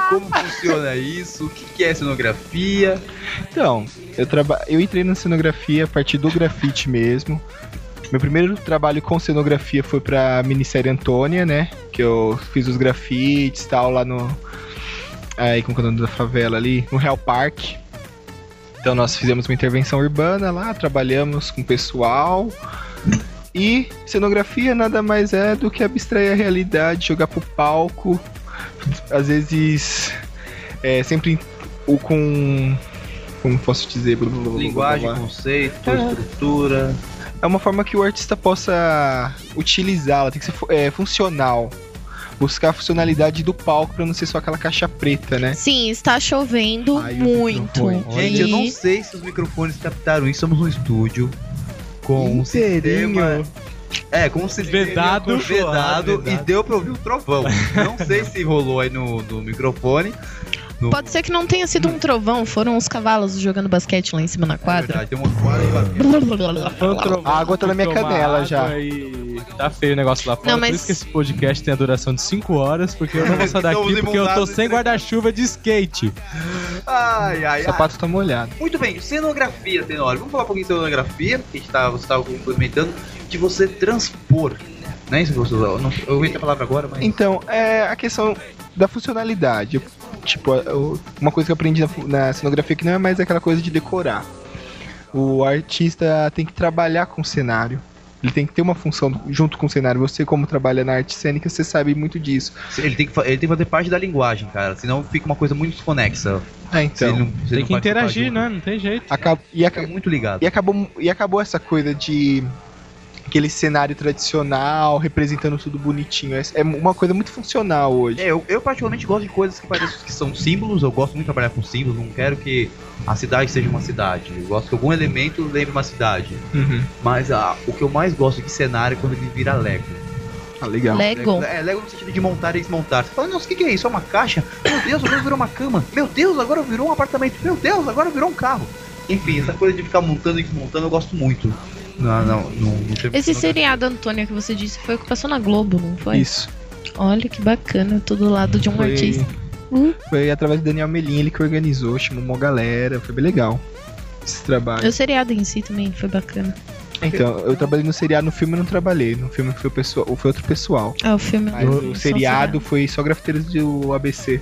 Como funciona isso? O que que é cenografia? Então, eu, traba... eu entrei na cenografia a partir do grafite mesmo. Meu primeiro trabalho com cenografia foi pra minissérie Antônia, né? Que eu fiz os grafites e tal lá no. Aí, como que é o nome da favela ali? No Real Park. Então nós fizemos uma intervenção urbana lá, trabalhamos com o pessoal. E cenografia nada mais é do que abstrair a realidade, jogar pro palco. Às vezes. É, sempre o com. Como posso dizer? blá, blá, blá, Linguagem, blá, blá. conceito, É. estrutura. É uma forma que o artista possa utilizá-la, tem que ser é, funcional. Buscar a funcionalidade do palco pra não ser só aquela caixa preta, né? Sim, está chovendo Ai, muito. Gente, eu não sei se os microfones captaram isso. Estamos no estúdio com um sistema. É, com um sistema Vedado. vedado e Vedado. deu pra ouvir um trovão. Não sei se rolou aí no, no microfone. No... Pode ser que não tenha sido um trovão, foram os cavalos jogando basquete lá em cima na É quadra. verdade, tem uma quadra A água tá na minha canela já. E tá feio o negócio lá fora. Não, mas- Por isso que esse podcast tem a duração de 5 horas, porque eu não vou sair daqui porque eu tô sem guarda-chuva de skate. Ai, ai, O ai. sapato tá molhado. Muito bem, cenografia, Tenório. Vamos falar um pouquinho de cenografia, que a gente tá, você estava complementando, de você transpor. Né? Isso que você usou. Eu não- Eu ouvi a palavra agora, mas. Então, é a questão da funcionalidade. Tipo, eu- uma coisa que eu aprendi na, na cenografia que não é mais aquela coisa de decorar. O artista tem que trabalhar com o cenário. Ele tem que ter uma função junto com o cenário. Você, como trabalha na arte cênica, você sabe muito disso. Ele tem, que, ele tem que fazer parte da linguagem, cara. Senão fica uma coisa muito desconexa. Ah, Se então. não- Tem que interagir, né? Não tem jeito. Acab- e, Fica muito ligado. e acabou, e acabou essa coisa de aquele cenário tradicional, representando tudo bonitinho. É, é uma coisa muito funcional hoje. É, eu, eu particularmente gosto de coisas que parecem que são símbolos. Eu gosto muito de trabalhar com símbolos. Não quero que a cidade seja uma cidade. Eu gosto que algum elemento lembre uma cidade. Uhum. Mas ah, o que eu mais gosto de cenário é quando ele vira Lego. Ah, legal. Lego. É, Lego no sentido de montar e desmontar. Você fala, nossa, o que, que é isso? É uma caixa? Meu Deus, agora virou uma cama. Meu Deus, agora virou um apartamento. Meu Deus, agora virou um carro. Enfim, essa coisa de ficar montando e desmontando eu gosto muito. Não, não, não, não teve Esse seriado, Antônia, que você disse, foi o que passou na Globo, não foi? Isso. Olha que bacana, eu tô do lado de um Foi, artista. Hum. foi através do Daniel Melim, ele que organizou, chamou uma galera, foi bem legal esse trabalho. O seriado em si também foi bacana. Então, eu trabalhei no seriado, no filme eu não trabalhei. No filme foi, o pessoal, foi outro pessoal. Ah, o filme Mas o só seriado foi só grafiteiros do ABC.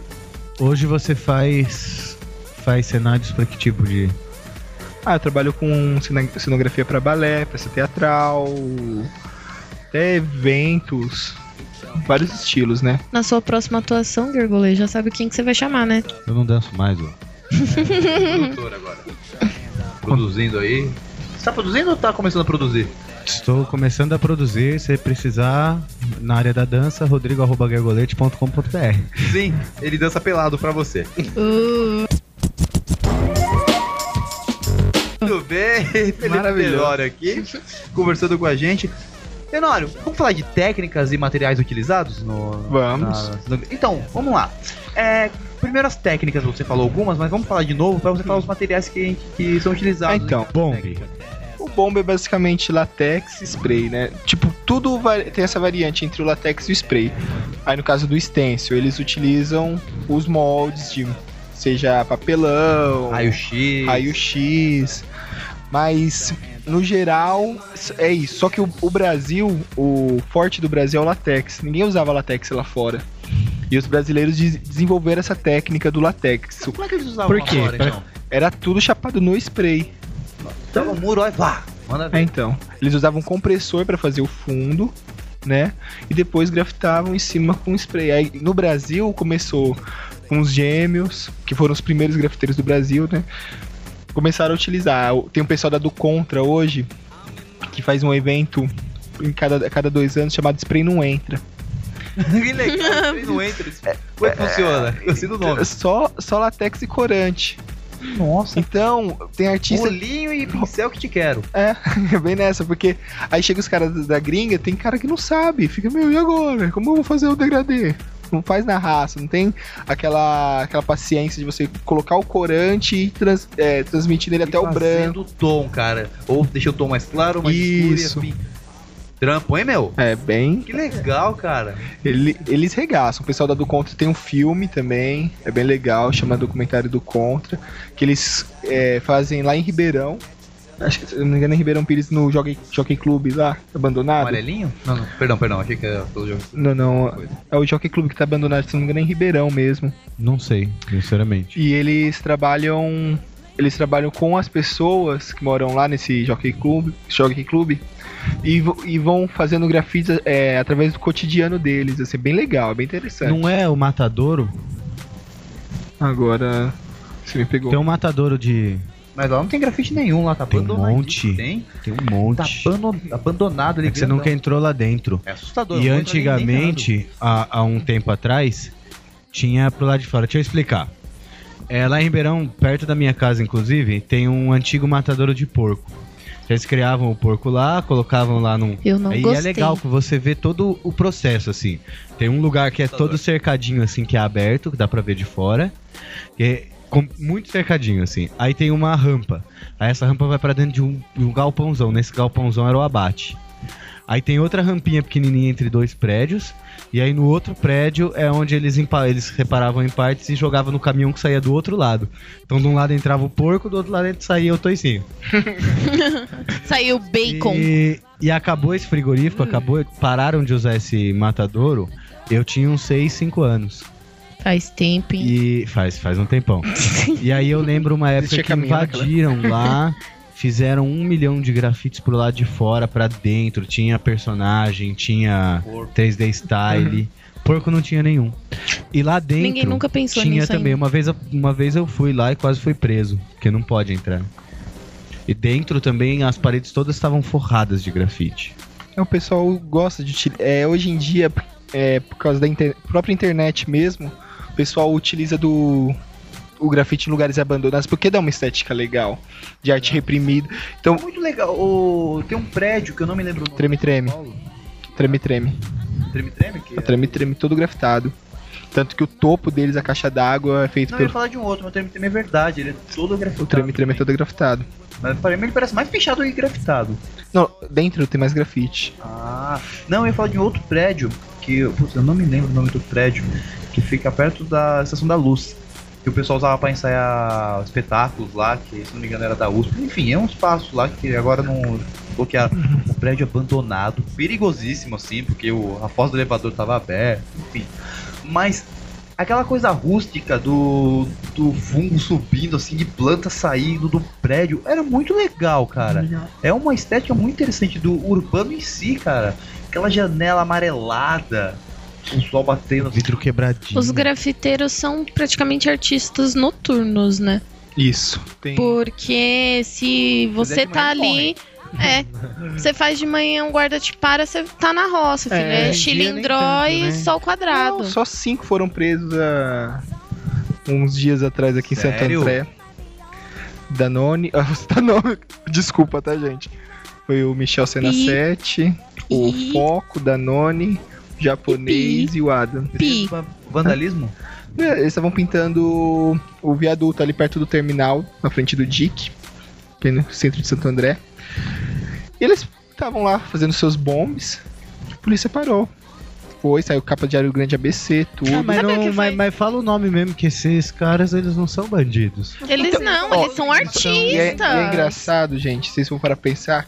Hoje você faz faz cenários pra que tipo de Ah, eu trabalho com cenografia pra balé, peça teatral, até eventos, vários estilos, né? Na sua próxima atuação, Gergolê, já sabe quem que você vai chamar, né? eu não danço mais, ó. produtor agora. Produzindo aí. Você tá produzindo ou tá começando a produzir? Estou começando a produzir, se precisar na área da dança, rodrigo@gargolete.com.br. Sim, ele dança pelado pra você. Uh, Felipe Maravilhoso. Tenório aqui, conversando com a gente. Tenório, vamos falar de técnicas e materiais utilizados? No, Vamos. na- no- então, vamos lá. É, primeiro as técnicas, você falou algumas, mas vamos falar de novo para você falar os materiais que, que são utilizados. Ah, então, Bombe. o bomba é basicamente latex e spray, né? Tipo, tudo tem essa variante entre o latex e o spray. Aí no caso do stencil, eles utilizam os moldes de seja papelão, Raio-X. raio-x, mas no geral é isso. Só que o, o Brasil, o forte do Brasil é o latex. Ninguém usava latex lá fora. E os brasileiros de- desenvolveram essa técnica do latex. Como é que eles usavam Por lá quê? fora, então? Era tudo chapado no spray. Então, o muro, olha, pá, manda É, ver. então. Eles usavam um compressor para fazer o fundo, né? E depois grafitavam em cima com spray. Aí no Brasil começou com os gêmeos, que foram os primeiros grafiteiros do Brasil, né? Começaram a utilizar. Tem um pessoal da do Contra hoje que faz um evento em cada, a cada dois anos chamado Spray Não Entra. que legal, ele não entra. Como é que funciona? Eu sei do nome. Só, só latex e corante. Nossa. Então, tem artista Bolinho e pincel que te quero. É, é bem nessa, porque aí chega os caras da gringa, tem cara que não sabe, fica, meu, e agora? Como eu vou fazer o degradê? Não faz na raça, não tem aquela, aquela paciência de você colocar o corante e trans, é, transmitir ele até o branco. O tom, cara. Ou deixa o tom mais claro, mais escuro e Isso. assim. Trampo, hein, meu? É bem. Que legal, cara. Ele, eles regaçam. O pessoal da do Contra tem um filme também, é bem legal, chama Documentário do Contra, que eles é, fazem lá em Ribeirão. Acho que, se não me engano, é em Ribeirão Pires, no Jockey, Jockey Club lá, abandonado. Amarelinho? Não, não. Perdão, perdão. Achei que era todo jogo. Não, não. É o Jockey Club que tá abandonado, se não me engano, é em Ribeirão mesmo. Não sei, sinceramente. E eles trabalham. Eles trabalham com as pessoas que moram lá nesse Jockey Club, Jockey Club e, e vão fazendo grafites é, através do cotidiano deles. Assim, bem legal, bem interessante. Não é o matadouro? Agora. Você me pegou. Tem um matadouro de. Mas lá não tem grafite nenhum, lá tá Tem um abandonado. monte. Tem? Tem um Tá monte. abandon- abandonado ali. É que você nunca entrou lá dentro. É assustador. E antigamente, há, há um tempo atrás, tinha pro lado de fora. Deixa eu explicar. É, lá em Ribeirão, perto da minha casa, inclusive, tem um antigo matadouro de porco. Eles criavam o porco lá, colocavam lá num. eu não Aí é gostei. legal que você vê todo o processo, assim. Tem um lugar que é todo cercadinho, assim, que é aberto, que dá pra ver de fora. É com- muito cercadinho, assim. Aí tem uma rampa. Aí essa rampa vai pra dentro de um, de um galpãozão. Nesse galpãozão era o abate. Aí tem outra rampinha pequenininha entre dois prédios. E aí no outro prédio é onde eles, eles reparavam em partes e jogavam no caminhão que saía do outro lado. Então de um lado entrava o porco, do outro lado saía o toicinho. Saiu bacon. E, e acabou esse frigorífico, acabou, pararam de usar esse matadouro. Eu tinha uns 6, 5 anos. Faz tempo, hein? E faz, faz um tempão. e aí eu lembro uma época que naquela- invadiram lá, fizeram um milhão de grafites pro lado de fora, pra dentro. Tinha personagem, tinha 3D style. Porco não tinha nenhum. E lá dentro Ninguém nunca pensou tinha nisso também. ainda. Uma vez, eu- uma vez eu fui lá e quase fui preso, porque não pode entrar. E dentro também as paredes todas estavam forradas de grafite. É, o pessoal gosta de utilizar. É, hoje em dia, é, por causa da inter- própria internet mesmo, pessoal utiliza do o grafite em lugares abandonados porque dá uma estética legal de arte reprimida. Então, Muito legal. O... Tem um prédio que eu não me lembro o nome. Treme, treme. Treme treme. Treme Treme? Que O treme treme todo grafitado. Tanto que o topo deles, a caixa d'água, é feito Não, eu ia pelo. falar de um outro, mas o Treme Treme é verdade. Ele é todo grafitado. O treme treme é todo grafitado. Mas pra mim ele parece mais fechado que grafitado. Não, dentro tem mais grafite. Ah, não, eu ia falar de um outro prédio, que putz, eu não me lembro o nome do prédio, que fica perto da Estação da Luz. Que o pessoal usava pra ensaiar espetáculos lá, que se não me engano era da USP. Enfim, é um espaço lá que agora não. bloquearam. Um prédio abandonado, perigosíssimo assim, porque o, a porta do elevador tava aberta, enfim. Mas aquela coisa rústica do, do fungo subindo, assim, de planta saindo do prédio, era muito legal, cara. É uma estética muito interessante do urbano em si, cara. Aquela janela amarelada, o sol batendo. Vidro quebradinho. Os grafiteiros são praticamente artistas noturnos, né? Isso. Tem... Porque se você tá ali. É. Você faz de manhã, um guarda te para, você tá na roça, filho. É, É, chilindró e né? sol quadrado. Não, só cinco foram presos há uns dias atrás aqui em Santo Sério? André. Danone. Ah, Danone. Desculpa, tá, gente? Foi o Michel Senacete, o E- Foco, Danone, o japonês e o Adam. Pi. Vandalismo? É, Eles estavam pintando o viaduto ali perto do terminal, na frente do DIC, é no centro de Santo André. E eles estavam lá fazendo seus bombes. A polícia parou. Foi, saiu capa de Diário Grande ABC, tudo. Ah, mas, não, mas, mas fala o nome mesmo, que esses caras, eles não são bandidos. Eles não, ó, eles são artistas. E é, e é engraçado, gente, vocês vão para pensar,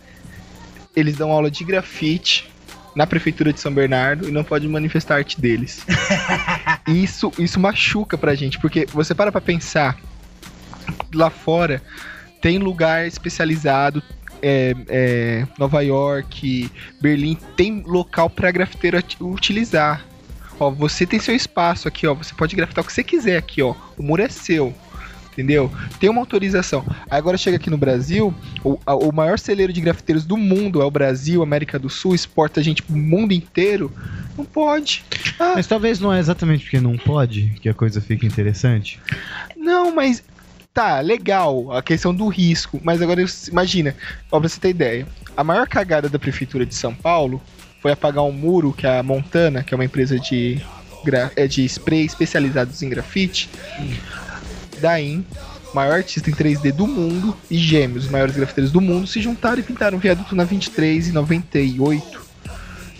eles dão aula de grafite na prefeitura de São Bernardo e não pode manifestar arte deles. isso, isso machuca pra gente, porque você para pra pensar, lá fora tem lugar especializado, é, é, Nova York, Berlim, tem local pra grafiteiro utilizar. Ó, você tem seu espaço aqui, ó, você pode grafitar o que você quiser aqui, ó, o muro é seu. Entendeu? Tem uma autorização. Aí Agora chega aqui no Brasil, o, a- o maior celeiro de grafiteiros do mundo é o Brasil, América do Sul, exporta gente pro mundo inteiro. Não pode. Ah, Mas talvez não é exatamente porque não pode que a coisa fica interessante. Não, mas tá, legal a questão do risco, mas agora imagina, ó, pra você ter ideia, a maior cagada da prefeitura de São Paulo foi apagar um muro que a Montana, que é uma empresa de é de spray especializados em grafite, Daim, maior artista em 3D do mundo, e Gêmeos, os maiores grafiteiros do mundo, se juntaram e pintaram um viaduto na 23 e 98.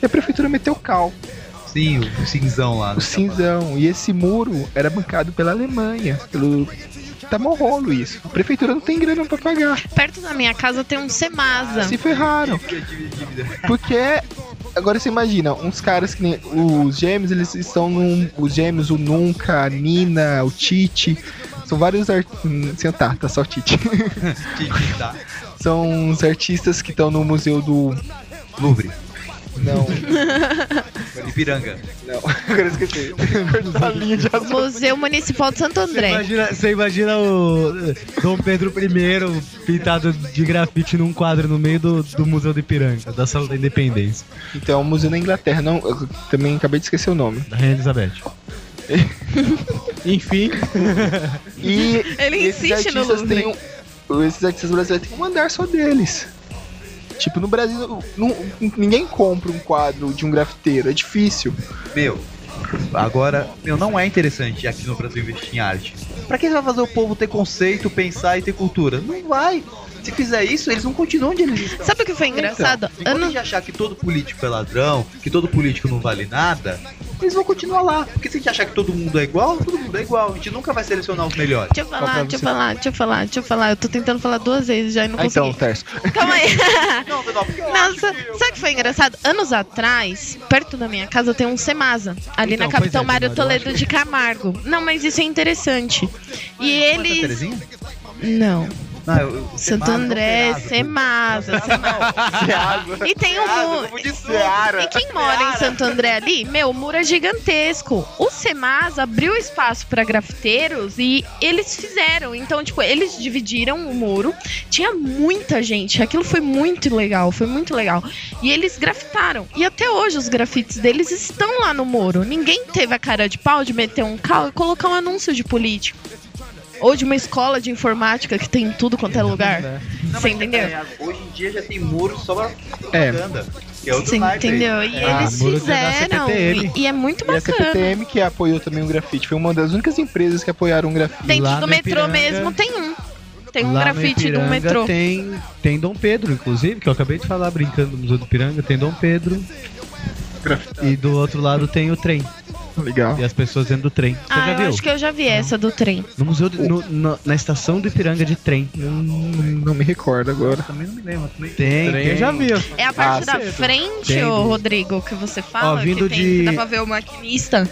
E a prefeitura meteu cal. Sim, o cinzão lá. O cinzão. E esse muro era bancado pela Alemanha. Pelo. Tá mó rolo isso. A prefeitura não tem grana pra pagar. Perto da minha casa tem um Semasa. Se ferraram. Porque. Agora você imagina, uns caras que nem. Os gêmeos, eles estão num. Os gêmeos, o Nunca, a Nina, o Tite. São vários artistas. Sem tá, tá só Tite. Tá. São uns artistas que estão no museu do. Louvre. Não, Ipiranga. não. Agora eu esqueci. Museu Municipal de Santo Você André. imagina, você imagina o eh, Dom Pedro I pintado de grafite num quadro no meio do, do Museu de Ipiranga, da Sala da Independência, Então, é um museu na Inglaterra. Não, eu também acabei de esquecer o nome. da Rainha Elizabeth. Enfim, E Ele esses insiste no Louvre. têm um, esses artistas brasileiros têm um andar só deles. Tipo, no Brasil, não- ninguém compra um quadro de um grafiteiro, é difícil. Meu, agora, meu, não é interessante aqui no Brasil investir em arte. Pra que você vai fazer o povo ter conceito, pensar e ter cultura? Não vai. Se fizer isso, eles não continuam onde eles estão. Sabe o que foi engraçado? Então, enquanto a Ano... gente achar que todo político é ladrão, que todo político não vale nada, eles vão continuar lá. Porque se a gente achar que todo mundo é igual, todo mundo é igual. A gente nunca vai selecionar os melhores. Deixa eu falar, deixa eu falar, deixa eu falar, deixa eu falar. Eu tô tentando falar duas vezes já e não Ah, consegui. então, Terço. Calma aí. Não, não, porque eu Não, sabe o que foi engraçado? Anos atrás, perto da minha casa, tem um Semasa. Ali Então, na Capitão é, Mário Toledo de Camargo. Não, mas isso é interessante. E Santa eles. Não. Não, eu- eu- Santo Semasa, André, Semasa, Semasa. E tem o muro. E quem mora em Santo André ali, meu, o muro é gigantesco. O Semasa abriu espaço pra grafiteiros e eles fizeram. Então, tipo, eles dividiram o muro. Tinha muita gente. Aquilo foi muito legal, foi muito legal. E eles grafitaram. E até hoje os grafites deles estão lá no muro. Ninguém teve a cara de pau de meter um cal e colocar um anúncio de político. Ou de uma escola de informática que tem em tudo quanto é lugar. Você entendeu? É, hoje em dia já tem muro só pra É. propaganda. Que é outro Você entendeu? E Ah, eles fizeram. E, e é muito E a bacana. CPTM que apoiou também o grafite. Foi uma das únicas empresas que apoiaram o grafite. Dentro Lá do no metrô Ipiranga- mesmo tem um. Tem um Lá no grafite do Ipiranga metrô. Tem, tem Dom Pedro, inclusive, que eu acabei de falar brincando no Museu do Piranga. Tem Dom Pedro. E do outro lado tem o trem. Legal. E as pessoas dentro do trem. Você Ah, já eu viu? acho que eu já vi essa do trem. No museu, do- no- no- na estação do Ipiranga de trem. Hum, não me recordo agora. Também não me lembro. Tem, Trem tem. eu já vi. É a parte Ah, da frente, Tem. ô Rodrigo, que você fala, Ó, vindo que, tem, de- que dá pra ver o maquinista.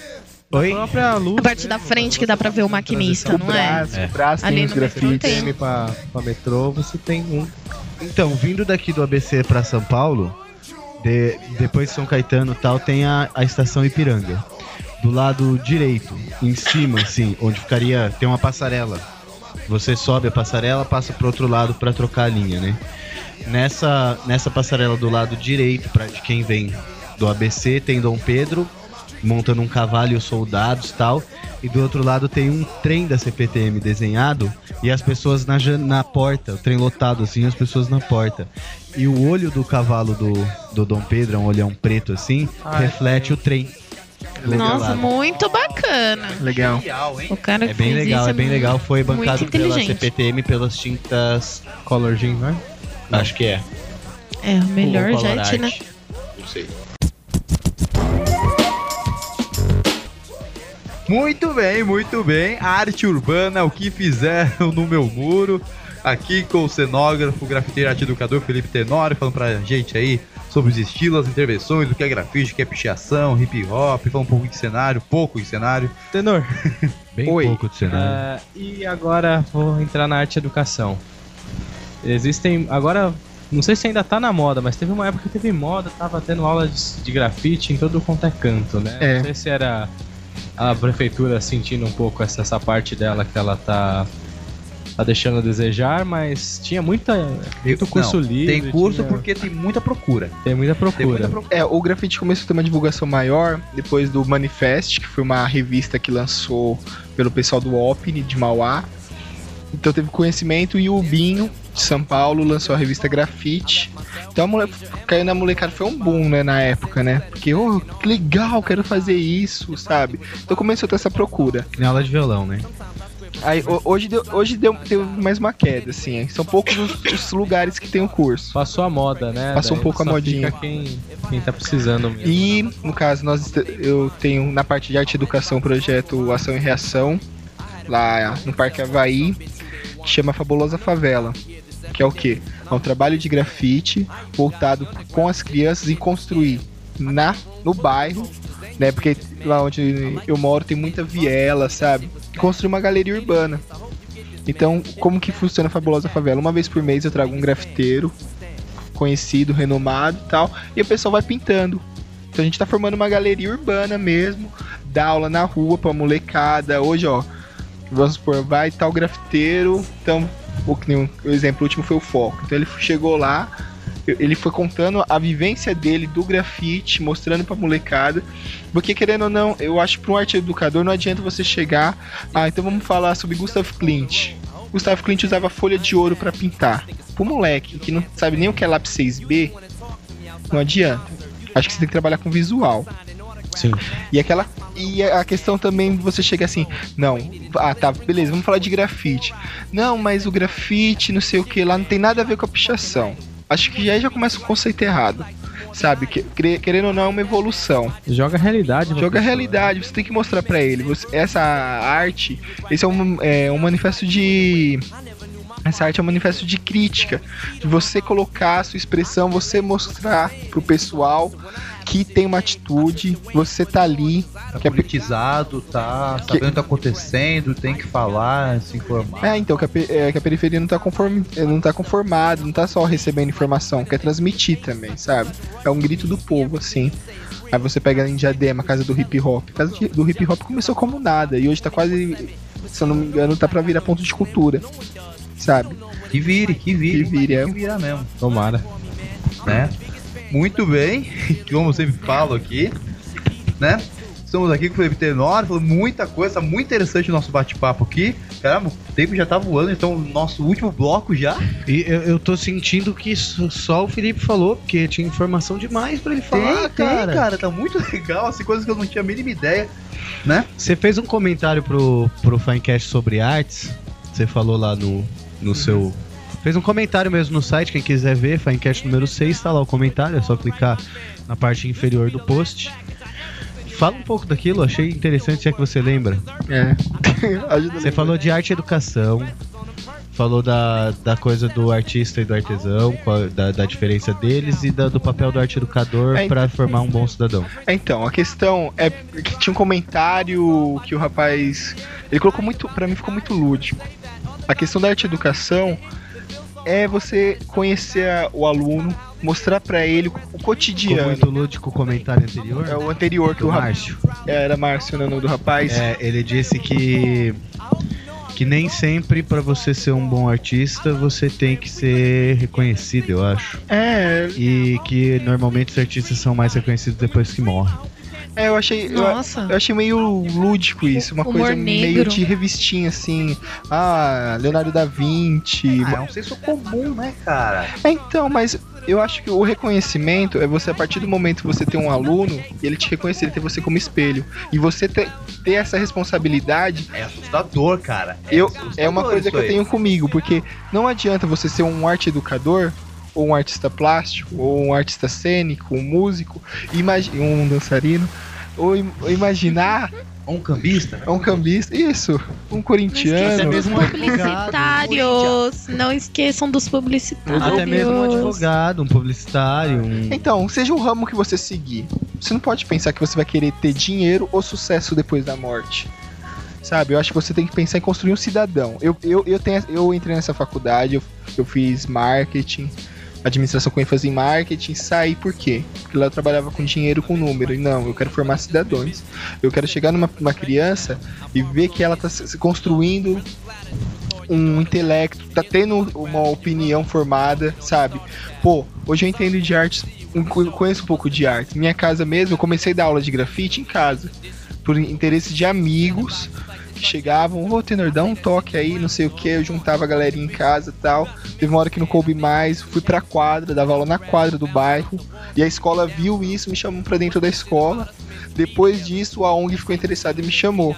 Oi? A própria luz. A parte da frente que dá pra ver o maquinista, O não é? braço, o braço Ali tem os grafites. tem. Tem pra, pra metrô, você tem um. Então, vindo daqui do ABC pra São Paulo, de- depois de São Caetano e tal, tem a, a estação Ipiranga. Do lado direito, em cima, assim, onde ficaria. Tem uma passarela. Você sobe a passarela, passa pro outro lado pra trocar a linha, né? Nessa, nessa passarela do lado direito, pra, de quem vem do ABC, tem Dom Pedro montando um cavalo e os soldados tal. E do outro lado tem um trem da CPTM desenhado e as pessoas na, na porta, o trem lotado assim, as pessoas na porta. E o olho do cavalo do, do Dom Pedro, é um olhão preto assim, Ah, reflete o trem. Do outro Nossa, muito bacana. Legal. Genial, hein? O cara É bem fez legal, isso é bem muito- legal. Foi bancado pela. CPTM pelas tintas. Color Jean, né? Acho que é. É, o melhor Ou jet, Colorart. né? Não sei. Muito bem, muito bem. Arte urbana, o que fizeram no meu muro. Aqui com o cenógrafo, grafiteiro arte educador Felipe Tenório, falando pra gente aí sobre os estilos, as intervenções, o que é grafite, o que é pichação, hip hop, falando um pouco de cenário, pouco de cenário. Tenor. Bem Oi. pouco de cenário. Ah, e agora vou entrar na arte e educação. Existem. Agora, não sei se ainda tá na moda, mas teve uma época que teve moda, tava tendo aula de, de grafite em todo quanto é canto, né? É. Não sei se era a prefeitura sentindo um pouco essa, essa parte dela que ela tá. Tá deixando a desejar, mas tinha muita, muito curso Não, livre. Tem curso tinha- porque tem muita procura. tem muita Tem procura. muita procura. É, o grafite começou a ter uma divulgação maior depois do Manifest, que foi uma revista que lançou pelo pessoal do OPNI de Mauá. Então teve conhecimento e o Binho de São Paulo lançou a revista Grafite. Então a mole... caiu na molecada, foi um boom, né, na época, né? Porque, oh, que legal, quero fazer isso, sabe? Então começou a ter essa procura. Em aula de violão, né? Aí ho- hoje deu, hoje deu, deu mais uma queda, assim. São poucos os, os lugares que tem o curso. Passou a moda, né? Passou um Daí pouco a modinha. Quem, quem tá precisando mesmo. E, no caso, nós eu tenho na parte de arte e educação o projeto Ação e Reação, lá no Parque Havaí, que chama Fabulosa Favela. Que é o quê? É um trabalho de grafite voltado com as crianças em construir na, no bairro, né? Porque lá onde eu moro tem muita viela, sabe? Construir uma galeria urbana. Então, como que funciona a Fabulosa Favela? Uma vez por mês eu trago um grafiteiro conhecido, renomado e tal, e o pessoal vai pintando. Então a gente tá formando uma galeria urbana mesmo, dá aula na rua pra molecada. Hoje, ó, vamos supor, vai tal grafiteiro, então, o, o exemplo último foi o foco. Então ele chegou lá, ele foi contando a vivência dele do grafite, mostrando pra molecada. Porque querendo ou não, eu acho que para um arte educador não adianta você chegar, ah, então vamos falar sobre Gustav Klimt. Gustav Klimt usava folha de ouro pra pintar. Pro moleque que não sabe nem o que é lápis 6B, não adianta. Acho que você tem que trabalhar com visual. Sim. E aquela e a questão também você chega assim, não, ah tá, beleza, vamos falar de grafite. Não, mas o grafite, não sei o que lá, não tem nada a ver com a pichação. Acho que já já começa o conceito errado. Sabe, querendo ou não, é uma evolução. Joga a realidade. Joga a pessoa. realidade, você tem que mostrar pra ele. você- essa arte, esse é um, é um manifesto de. Essa arte é um manifesto de crítica. De você colocar a sua expressão, você mostrar pro pessoal que tem uma atitude, você tá ali. Tá Que é- politizado, tá sabendo o que tá acontecendo, tem que falar, se informar. É, então, que a, é, que a periferia não tá, conform, é, não tá conformada, não tá só recebendo informação, quer transmitir também, sabe? É um grito do povo, assim. Aí você pega em Diadema, casa do hip hop. A casa do hip hop começou como nada, e hoje tá quase, se eu não me engano, tá pra virar ponto de cultura, sabe? Que vire, que vire. Que vire, é. Que vira mesmo, Tomara. né? Muito bem, como eu sempre falo aqui, né? Estamos aqui com o Felipe Tenório, falando muita coisa, muito interessante o nosso bate-papo aqui. Caramba, o tempo já tá voando, então nosso último bloco já. E eu, eu tô sentindo que só- o Felipe falou, porque tinha informação demais pra ele falar, tem, cara. tem, cara, tá muito legal, assim, coisas que eu não tinha a mínima ideia, né? Você fez um comentário pro, pro Finecast sobre artes, Você falou lá no, no seu. Fez um comentário mesmo no site, quem quiser ver, Finecast número 6, tá lá o comentário, é só clicar na parte inferior do post. Fala um pouco daquilo, achei interessante, se é que você lembra. É. Você falou de arte e educação, falou da, da coisa do artista e do artesão, qual- da, da diferença deles e da- do papel do arte educador É, pra formar um bom cidadão. Então, a questão é que tinha um comentário que o rapaz. Ele colocou muito. Pra mim ficou muito lúdico. A questão da arte e educação é você conhecer o aluno, mostrar pra ele o Ficou cotidiano. muito lúdico o comentário anterior. É o anterior que o. Márcio. Era Márcio, né, o nome do rapaz. É, ele disse que que nem sempre pra você ser um bom artista você tem que ser reconhecido, eu acho. É, E que normalmente os artistas são mais reconhecidos depois que morrem. É, eu achei. eu- Nossa. Eu achei meio lúdico isso, uma Humor coisa meio negro. de revistinha assim. Ah, Leonardo da Vinci. Ah, é um senso comum, né, cara? É, então, mas eu acho que o reconhecimento é você, a partir do momento que você tem um aluno, e ele te reconhecer, ele ter você como espelho. E você ter, ter essa responsabilidade É assustador, cara. eu, assustador é uma coisa que eu aí. tenho comigo, porque não adianta você ser um arte educador, ou um artista plástico, ou um artista cênico, um músico, imagi um dançarino, ou, im- ou imaginar Um cambista? né? um cambista, isso, um Não corintiano. esqueçam dos mesmo publicitários. Não esqueçam dos publicitários. Até mesmo um advogado, um publicitário, um. Então, seja o ramo que você seguir. Você não pode pensar que você vai querer ter dinheiro ou sucesso depois da morte. Sabe? Eu acho que você tem que pensar em construir um cidadão. Eu, eu, eu, tenho, eu entrei nessa faculdade, eu, eu fiz marketing, administração com ênfase em marketing, saí por quê? Porque lá eu trabalhava com dinheiro, com número. E não, eu quero formar cidadãos. Eu quero chegar numa uma criança e ver que ela está se construindo um intelecto, tá tendo uma opinião formada, sabe? Pô, hoje eu entendo de artes, conheço um pouco de arte. Minha casa mesmo, eu comecei a dar aula de grafite em casa, por interesse de amigos chegavam, ô Tenor, dá um toque aí, não sei o que, eu juntava a galerinha em casa tal. Teve uma hora que não coube mais, fui pra quadra, dava aula na quadra do bairro, e a escola viu isso, me chamou pra dentro da escola. Depois disso, a ONG ficou interessada e me chamou,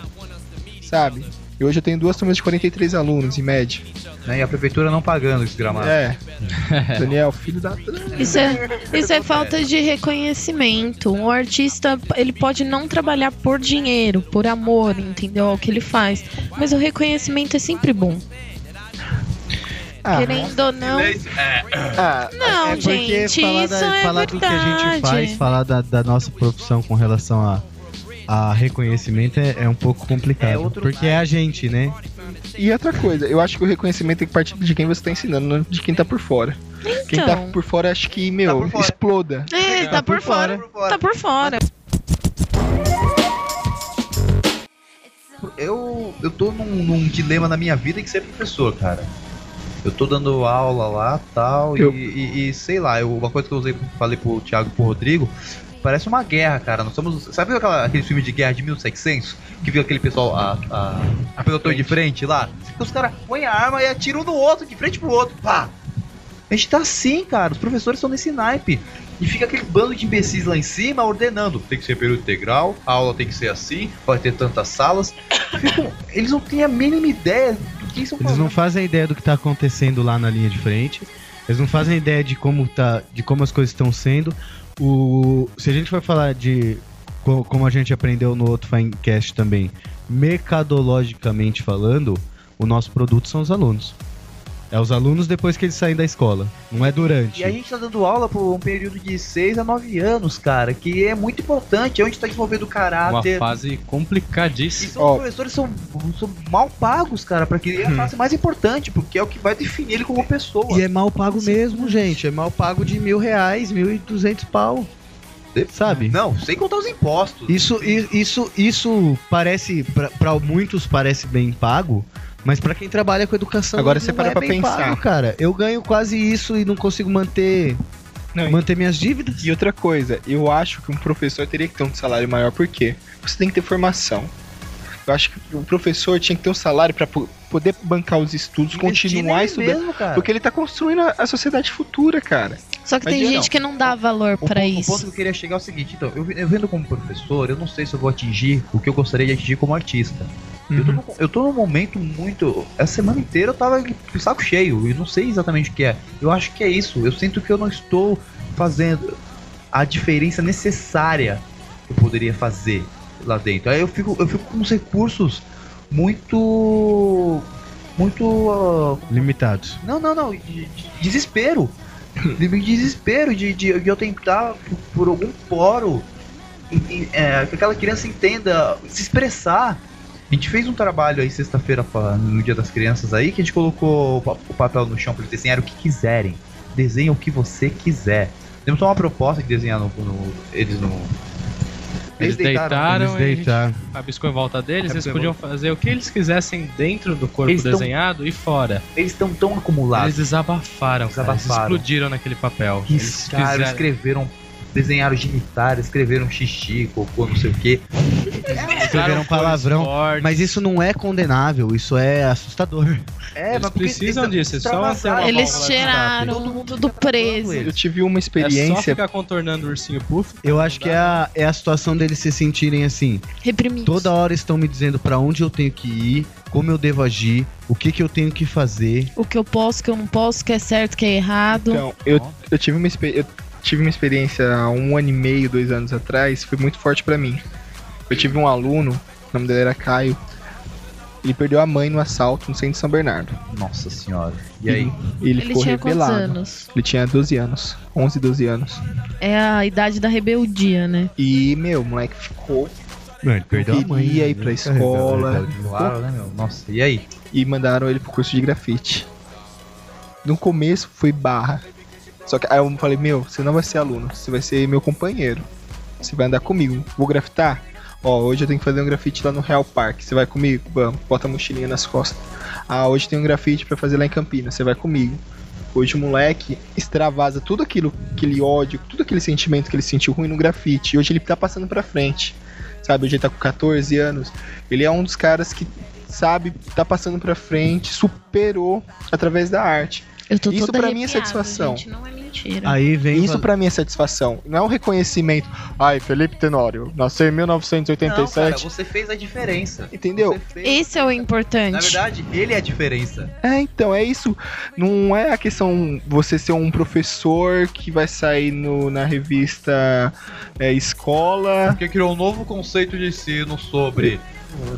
sabe? E hoje eu tenho duas turmas de 43 alunos, em média. Né, E a prefeitura não pagando esse gramado. É. Daniel, filho da. Isso é, isso é falta de reconhecimento. Um artista, ele pode não trabalhar por dinheiro, por amor, entendeu? Ao que ele faz. Mas o reconhecimento é sempre bom. Ah, Querendo ou não. ah, Não, é porque gente, falar, isso da- é falar do que a gente faz, falar da, da nossa profissão com relação a, a reconhecimento é, é um pouco complicado. É porque é a gente, né? e outra coisa, eu acho que o reconhecimento tem que partir de quem você tá ensinando, não de quem tá por fora. Quem tá Então. por fora, acho que, meu, por fora. exploda. É, tá, por, fora. Tá por fora. Eu, eu tô num, num dilema na minha vida em ser professor, cara. Eu tô dando aula lá tal, Eu- e, e- e sei lá, eu- uma coisa que eu usei, falei pro Thiago e pro Rodrigo, parece uma guerra, cara. Nós somos. Sabe aquela, aquele filme de guerra de 1600? Que viu aquele pessoal, a, a, a pelotão de frente lá? Os caras põem a arma e atiram um no outro, de frente pro outro, pá! A gente tá assim, cara. Os professores estão nesse naipe. E fica aquele bando de imbecis lá em cima ordenando. Tem que ser período integral, a aula tem que ser assim, vai ter tantas salas. Ficam- eles não têm a mínima ideia do que estão Eles não fazem ideia do que tá acontecendo lá na linha de frente. Eles não fazem ideia de como tá, de como as coisas estão sendo. O, se a gente for falar de co- como a gente aprendeu no outro Finecast também, mercadologicamente falando, o nosso produto são os alunos. É os alunos depois que eles saem da escola, não é durante. E a gente tá dando aula por um período de 6 a 9 anos, cara, que é muito importante. É onde tá desenvolvendo o Uma caráter. fase E complicadíssima. são, Ó. os professores são, são mal pagos, cara, pra que é a fase mais importante, porque é o que vai definir ele como pessoa. E é mal pago mesmo, gente. É mal pago de mil reais, mil e duzentos pau. Sabe? Não, sem contar os impostos. Isso, isso, isso parece, pra muitos parece bem pago, mas pra quem trabalha com educação Agora não você para é pra pensar. pago, cara. Eu ganho quase isso e não consigo manter, Não, e- manter minhas dívidas. E outra coisa, eu acho que um professor teria que ter um salário maior, por quê? Você tem que ter formação. Eu acho que o professor tinha que ter um salário pra po- poder bancar os estudos, continuar nele estudando. mesmo, cara. Porque ele tá construindo a, a sociedade futura, cara. Só que Mas tem não. gente que não dá valor O, pra ponto- o isso. ponto que eu queria chegar é o seguinte, então, eu, eu vendo como professor, eu não sei se eu vou atingir o que eu gostaria de atingir como artista. Eu, tô num, eu tô num momento muito. Essa semana inteira eu tava com o saco cheio e não sei exatamente o que é. Eu acho que é isso. Eu sinto que eu não estou fazendo a diferença necessária que eu poderia fazer lá dentro. Aí eu fico, eu fico com uns recursos muito. Muito. ah, Limitados. não, não, não. De, de desespero. De desespero de, de, de eu tentar, por, por algum poro, e- e, é, que aquela criança entenda, se expressar. A gente fez um trabalho aí sexta-feira no Dia das Crianças aí, que a gente colocou o pa- o papel no chão para eles desenharem o que quiserem. Desenha o que você quiser. Temos só uma proposta de desenhar no, no- eles no. Eles deitaram, Eles e a gente deitaram. rabiscou em volta deles, eles podiam fazer o que eles quisessem dentro do corpo Eles tão- desenhado e fora. Eles estão tão acumulados. Eles desabafaram, cara, eles Desabafaram. explodiram naquele papel. Eles Riscaram, fizeram- escreveram, desenharam genitário, escreveram xixi, cocô, não sei o que. Escreveram palavrão. Mas isso não é condenável, isso é assustador. É, Eles precisam eles disso, é só uma. Eles cheiraram Todo mundo tudo preso. Eu tive uma É só experiência. ficar contornando o ursinho puff. Eu acho que é a, é a situação deles se sentirem assim. Reprimidos. Toda hora estão me dizendo pra onde eu tenho que ir, como eu devo agir, o que, que eu tenho que fazer. O que eu posso, o que eu não posso, o que é certo, o que é errado. Então, eu, eu tive uma expe- eu tive uma experiência há um ano e meio, dois anos atrás, foi muito forte pra mim. Eu tive um aluno, o nome dele era Caio. Ele perdeu a mãe no assalto no centro de São Bernardo. Nossa senhora. E aí? E ele, Ele ficou tinha quantos revelado. anos? Ele tinha 12 anos, 11, 12 anos. É a idade da rebeldia, né? E, meu, o moleque ficou Mano, ele perdeu a mãe. Queria ir né? pra Fica escola. rebelde. Claro, né, meu? Nossa, e aí? e mandaram ele pro curso de grafite. No começo foi barra. Só que aí eu falei, meu, você não vai ser aluno, você vai ser meu companheiro. Você vai andar comigo. Vou grafitar? Ó, hoje eu tenho que fazer um grafite lá no Real Park. Você vai comigo? Vamos, bota a mochilinha nas costas. Ah, hoje tem um grafite pra fazer lá em Campinas. Você vai comigo. Hoje o moleque extravasa tudo aquilo, aquele ódio, tudo aquele sentimento que ele sentiu ruim no grafite. E hoje ele tá passando pra frente. Sabe, hoje ele tá com 14 anos. Ele é um dos caras que, sabe, tá passando pra frente, superou através da arte. Eu tô Isso pra mim é satisfação. Gente, não é mentira. Aí vem. Isso pra mim é satisfação. Não é um reconhecimento. Ai, Felipe Tenório, nasceu em Não, cara, 1987. você fez a diferença. Entendeu? Esse é o importante. Na verdade, ele é a diferença. É, então, é isso. Não é a questão você ser um professor que vai sair no, na revista é, Escola. Porque criou um novo conceito de ensino sobre.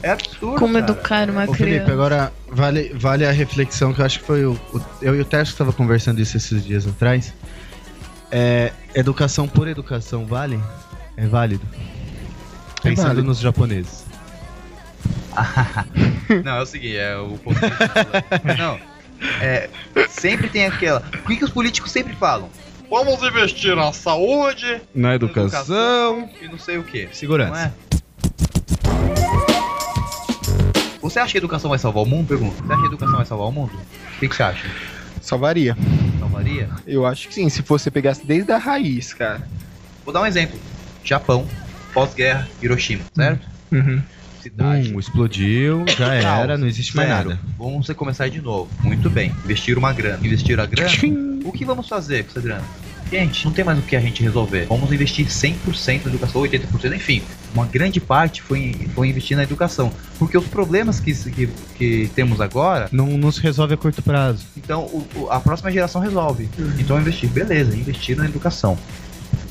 É absurdo. Como cara. educar uma Ô, Felipe, criança. agora vale, vale a reflexão que eu acho que foi o, o- eu e o Tércio que tava conversando isso esses dias atrás. É, educação por educação vale? É válido? Pensando válido. nos japoneses. Não, é o seguinte, é o ponto. Não. É, sempre tem aquela. O que, que os políticos sempre falam? Vamos investir na saúde, Na na educação e não sei o que. Não Segurança. Você acha que a educação vai salvar o mundo? Pergunta. Você acha que a educação vai salvar o mundo? O que, que você acha? Salvaria. Salvaria? Eu acho que sim, se você pegasse desde a raiz, cara. Vou dar um exemplo. Japão, pós-guerra, Hiroshima, certo? Uhum. Cidade. Bum, explodiu, já era, não existe mais nada. Vamos começar de novo. Muito bem. Investir uma grana. Investir a grana. o que vamos fazer com essa grana? Gente, não tem mais o que a gente resolver. Vamos investir 100% na educação, 80%, enfim. Uma grande parte foi, foi investir na educação. Porque os problemas que, que, que temos agora, Não, não se resolve a curto prazo. então o- o- a próxima geração resolve. Então investir, beleza, investir na educação.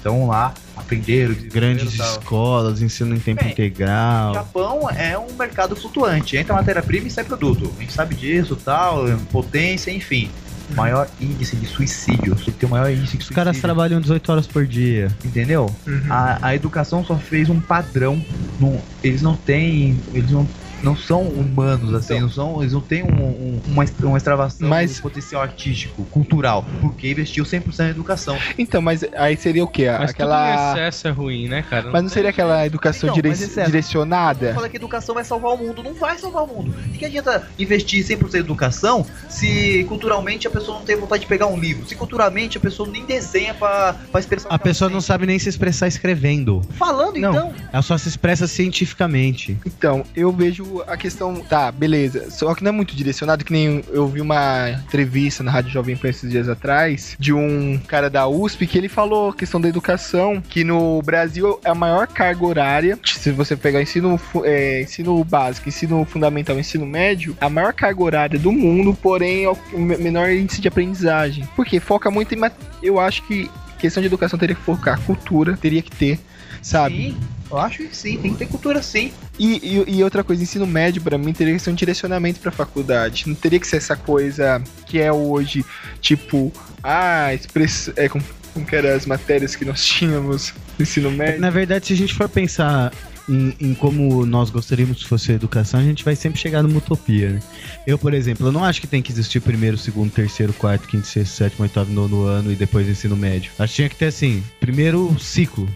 Então lá, aprenderam, Grandes tal. escolas, ensino em tempo Bem, O integral. Japão é um mercado flutuante. Entra matéria-prima e sai produto. A gente sabe disso, tal, potência, enfim. Maior índice de suicídio. Tem o maior índice de Os caras trabalham 18 horas por dia. Entendeu? A, a educação só fez um padrão. Não, eles não têm. Eles não, não são humanos, assim. Então. não são, eles não têm um, um- uma, uma extravação Mas- do potencial artístico, cultural. Porque investiu 100% na educação. Então, mas aí seria o quê? Mas aquela. tudo em excesso é ruim, né, cara? Mas não seria aquela educação Então, dire- mas excesso. direcionada? Fala que educação vai salvar o mundo. Não vai salvar o mundo. O que adianta investir 100% em educação se culturalmente a pessoa não tem vontade de pegar um livro? Se culturalmente a pessoa nem desenha pra, pra expressar o A pessoa não sabe nem se expressar escrevendo. Falando Não. então. Ela só se expressa cientificamente. Então, eu vejo a questão. Tá, beleza. Só que não é muito direcionado, que nem eu vi uma entrevista na Rádio Jovem Pan esses dias atrás de um cara da USP que ele falou a questão da educação, que no Brasil é a maior carga horária. Se você pegar ensino, é, ensino básico, ensino fundamental, ensino médio, a maior carga horária do mundo, porém é o me- menor índice de aprendizagem. Porque foca muito em. Eu acho que questão de educação teria que focar, cultura teria que ter, sabe? Sim, eu acho que sim, tem que ter cultura sim. E, e, e outra coisa, ensino médio, pra mim, teria que ser um direcionamento pra faculdade. Não teria que ser essa coisa que é hoje, tipo, ah, express... é, como, como que eram as matérias que nós tínhamos no ensino médio? Na verdade, se a gente for pensar em, em como nós gostaríamos que fosse a educação, a gente vai sempre chegar numa utopia, né? Eu, por exemplo, eu não acho que tem que existir primeiro, segundo, terceiro, quarto, quinto, sexto, sétimo, oitavo, nono ano e depois ensino médio. Acho que tinha que ter assim, primeiro ciclo.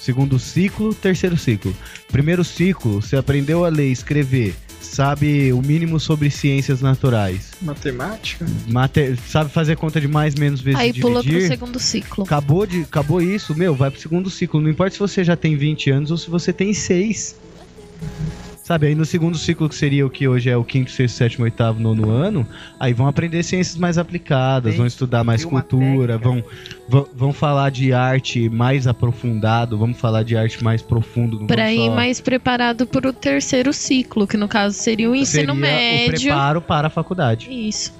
Segundo ciclo, terceiro ciclo. Primeiro ciclo, você aprendeu a ler e escrever, sabe o mínimo sobre ciências naturais, Matemática? mate- sabe fazer conta de mais, menos vezes Aí dividir. pula pro segundo ciclo. Acabou, de, acabou isso, meu, vai pro segundo ciclo. Não importa se você já tem 20 anos ou se você tem 6. Sabe, aí no segundo ciclo, que seria o que hoje é o quinto, sexto, sétimo, oitavo, nono ano, aí vão aprender ciências mais aplicadas, Tem- vão estudar mais cultura, vão, vão, vão falar de arte mais aprofundado, vamos falar de arte mais profundo. vamos ir só- mais preparado pro terceiro ciclo, que no caso seria o ensino seria médio. o preparo para a faculdade. Isso.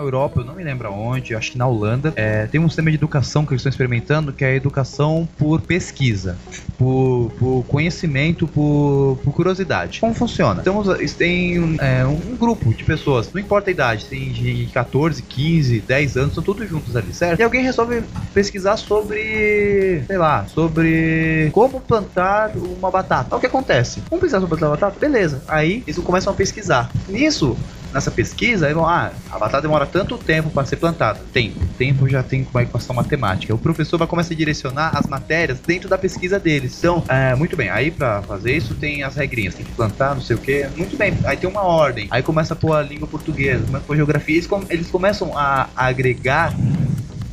Na Europa, eu não me lembro aonde, eu acho que na Holanda, é, tem um sistema de educação que eles estão experimentando, que é a educação por pesquisa, por, por conhecimento, por, por curiosidade. Como funciona? Então, um, é, um grupo de pessoas, não importa a idade, tem de 14, 15, 10 anos, estão todos juntos ali, certo? E alguém resolve pesquisar sobre, sei lá, sobre como plantar uma batata. O que acontece? Vamos pesquisar sobre plantar batata? Beleza. Aí eles começam a pesquisar. Nisso, nessa pesquisa, aí vão, ah, a batata demora tanto tempo para ser plantada. Tempo. Tempo já tem uma equação matemática. O professor vai começar a direcionar as matérias dentro da pesquisa deles. Então, é, muito bem. Aí para fazer isso tem as regrinhas. Tem que plantar, não sei o que. Muito bem. Aí tem uma ordem. Aí começa a pôr a língua portuguesa, começa a pôr geografia. Eles, eles começam a agregar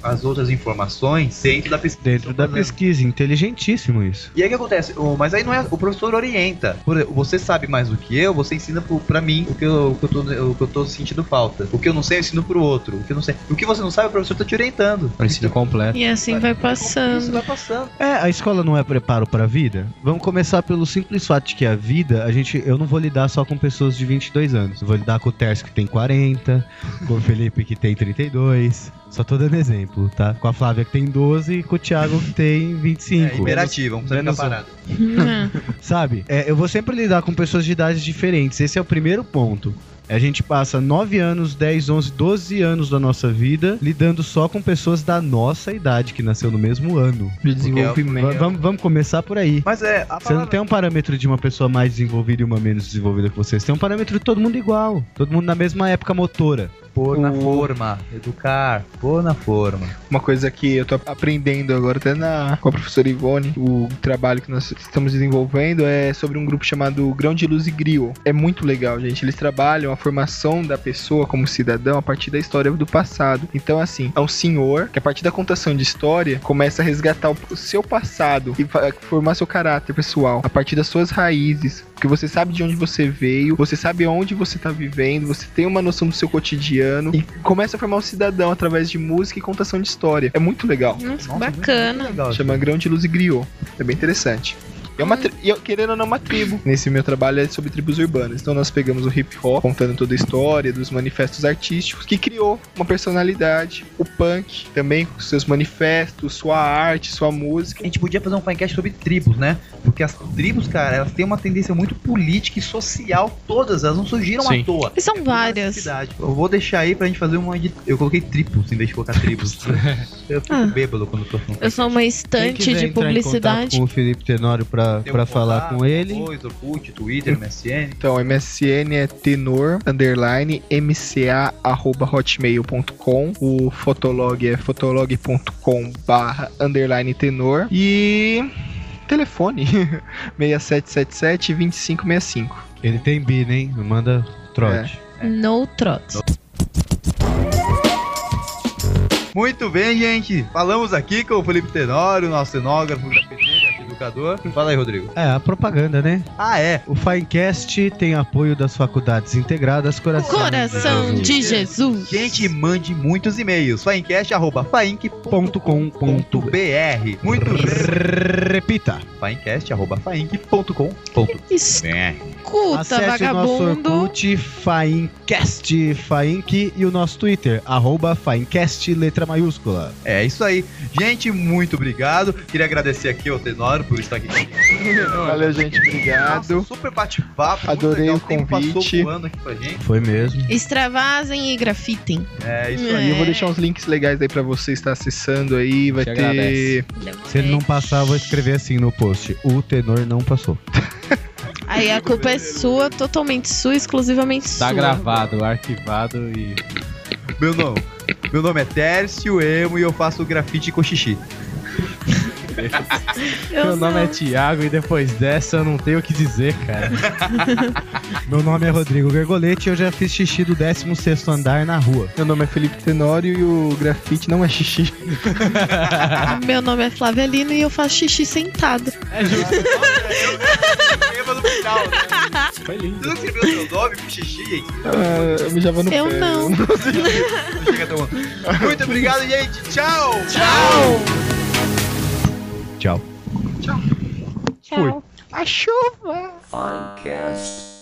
as outras informações dentro da pesquisa. Dentro da Fazendo. pesquisa, inteligentíssimo isso. E aí o que acontece? O- mas aí não é. O professor orienta. Por você sabe mais do que eu, você ensina pro, pra mim o que, eu, o, que eu tô, o que eu tô sentindo falta. O que eu não sei, eu ensino pro outro. O que eu não sei. O que você não sabe, o professor tá te orientando. O ensino completo. E assim vai Isso passando. vai passando. É, a escola não é preparo para a vida? Vamos começar pelo simples fato de que a vida, a gente, eu não vou lidar só com pessoas de 22 anos. Eu vou lidar com o Terce que tem 40, com o Felipe que tem 32. Só tô dando exemplo, tá? Com a Flávia que tem 12 e com o Thiago que tem 25. É imperativo, vamos ficar parado. Sabe? É, eu vou sempre lidar com pessoas de idades diferentes. Esse é o primeiro ponto. A gente passa 9 anos, 10, 11, 12 anos da nossa vida lidando só com pessoas da nossa idade, que nasceu no mesmo ano. De é desenvolvimento. Va- Vamos, vamos começar por aí. Mas é. A Você não tem um parâmetro de uma pessoa mais desenvolvida e uma menos desenvolvida que você. Você tem um parâmetro de todo mundo igual. Todo mundo na mesma época motora. Pôr na o- forma. Educar. Pôr na forma. Uma coisa que eu tô aprendendo agora até na, com a professora Ivone, o trabalho que nós estamos desenvolvendo é sobre um grupo chamado Grão de Luz e Griot. É muito legal, gente. Eles trabalham a formação da pessoa como cidadão a partir da história do passado. Então, assim, é um senhor que a partir da contação de história começa a resgatar o, seu passado e formar seu caráter pessoal a partir das suas raízes. Porque você sabe de onde você veio, você sabe onde você tá vivendo, você tem uma noção do seu cotidiano e começa a formar um cidadão através de música e contação de história. É muito legal. Nossa, Nossa, bacana. muito legal. Chama Grão de Luz e Griot. É bem interessante. E é uma tri- e eu, querendo ou não, uma tribo. Nesse meu trabalho é sobre tribos urbanas. Então nós pegamos o hip hop, contando toda a história dos manifestos artísticos, que criou uma personalidade. O punk também, com seus manifestos, sua arte, sua música. A gente podia fazer um podcast sobre tribos, né? Porque as tribos, cara, elas têm uma tendência muito política e social, todas, elas não surgiram Sim. à toa. E são É várias. Eu vou deixar aí pra gente fazer uma de... Eu coloquei tripos em vez de colocar tribos. eu fico Ah. bêbado quando eu tô falando. Eu sou uma estante de publicidade. com o Felipe Tenório pra, Pra um falar com ele. Arroz, Orkut, Twitter, MSN. Então, MSN é tenor, underline, mca, arroba hotmail.com. O fotolog é fotolog.com barra, underline, tenor. E... Telefone 6777 2565. Ele tem bina, hein? Manda trote. No trots. Muito bem, gente. Falamos aqui com o Felipe Tenório, nosso cenógrafo, do educador. Fala aí, Rodrigo. É, a propaganda, né? Ah, é. O Finecast tem apoio das faculdades integradas Coração, Coração de Jesus. Gente, mande muitos e-mails. faencast.fainc.com.br Muito. Repita. faencast.fainc.com.br Escuta, Acesse o nosso vagabundo. Orkut, Faincast, Fainc e o nosso Twitter, arroba Faincast, letra maiúscula. É isso aí. Gente, muito obrigado. Queria agradecer aqui ao Tenório por estar aqui. Valeu, gente. Obrigado. Nossa, super bate-papo. muito Adorei legal. o convite. Passou voando aqui pra gente. Foi mesmo. Extravasem e grafitem. É isso aí. eu vou deixar uns links legais aí pra você estar acessando aí. Vai Te ter. agradece. Se ele não passar, eu vou escrever assim no post. O tenor não passou. Aí a culpa é sua, totalmente sua, exclusivamente sua. Tá gravado, arquivado e. Meu nome. Meu nome é Tércio Emo e eu faço grafite com xixi. Eu Meu nome não. é Thiago e depois dessa eu não tenho o que dizer, cara. Meu nome é Rodrigo Gergolete e eu já fiz xixi do 16º andar na rua. Meu nome é Felipe Tenório e o grafite não é xixi. Meu nome é Flávia Lino e eu faço xixi sentado. É justo. Final, né? Foi lindo. Você não escreveu seu nome com xixi, gente? Ah, eu mijava no Eu pé. não. Não até onde. Muito obrigado, gente. Tchau. Tchau! Tchau. Tchau. A chuva. Finecast.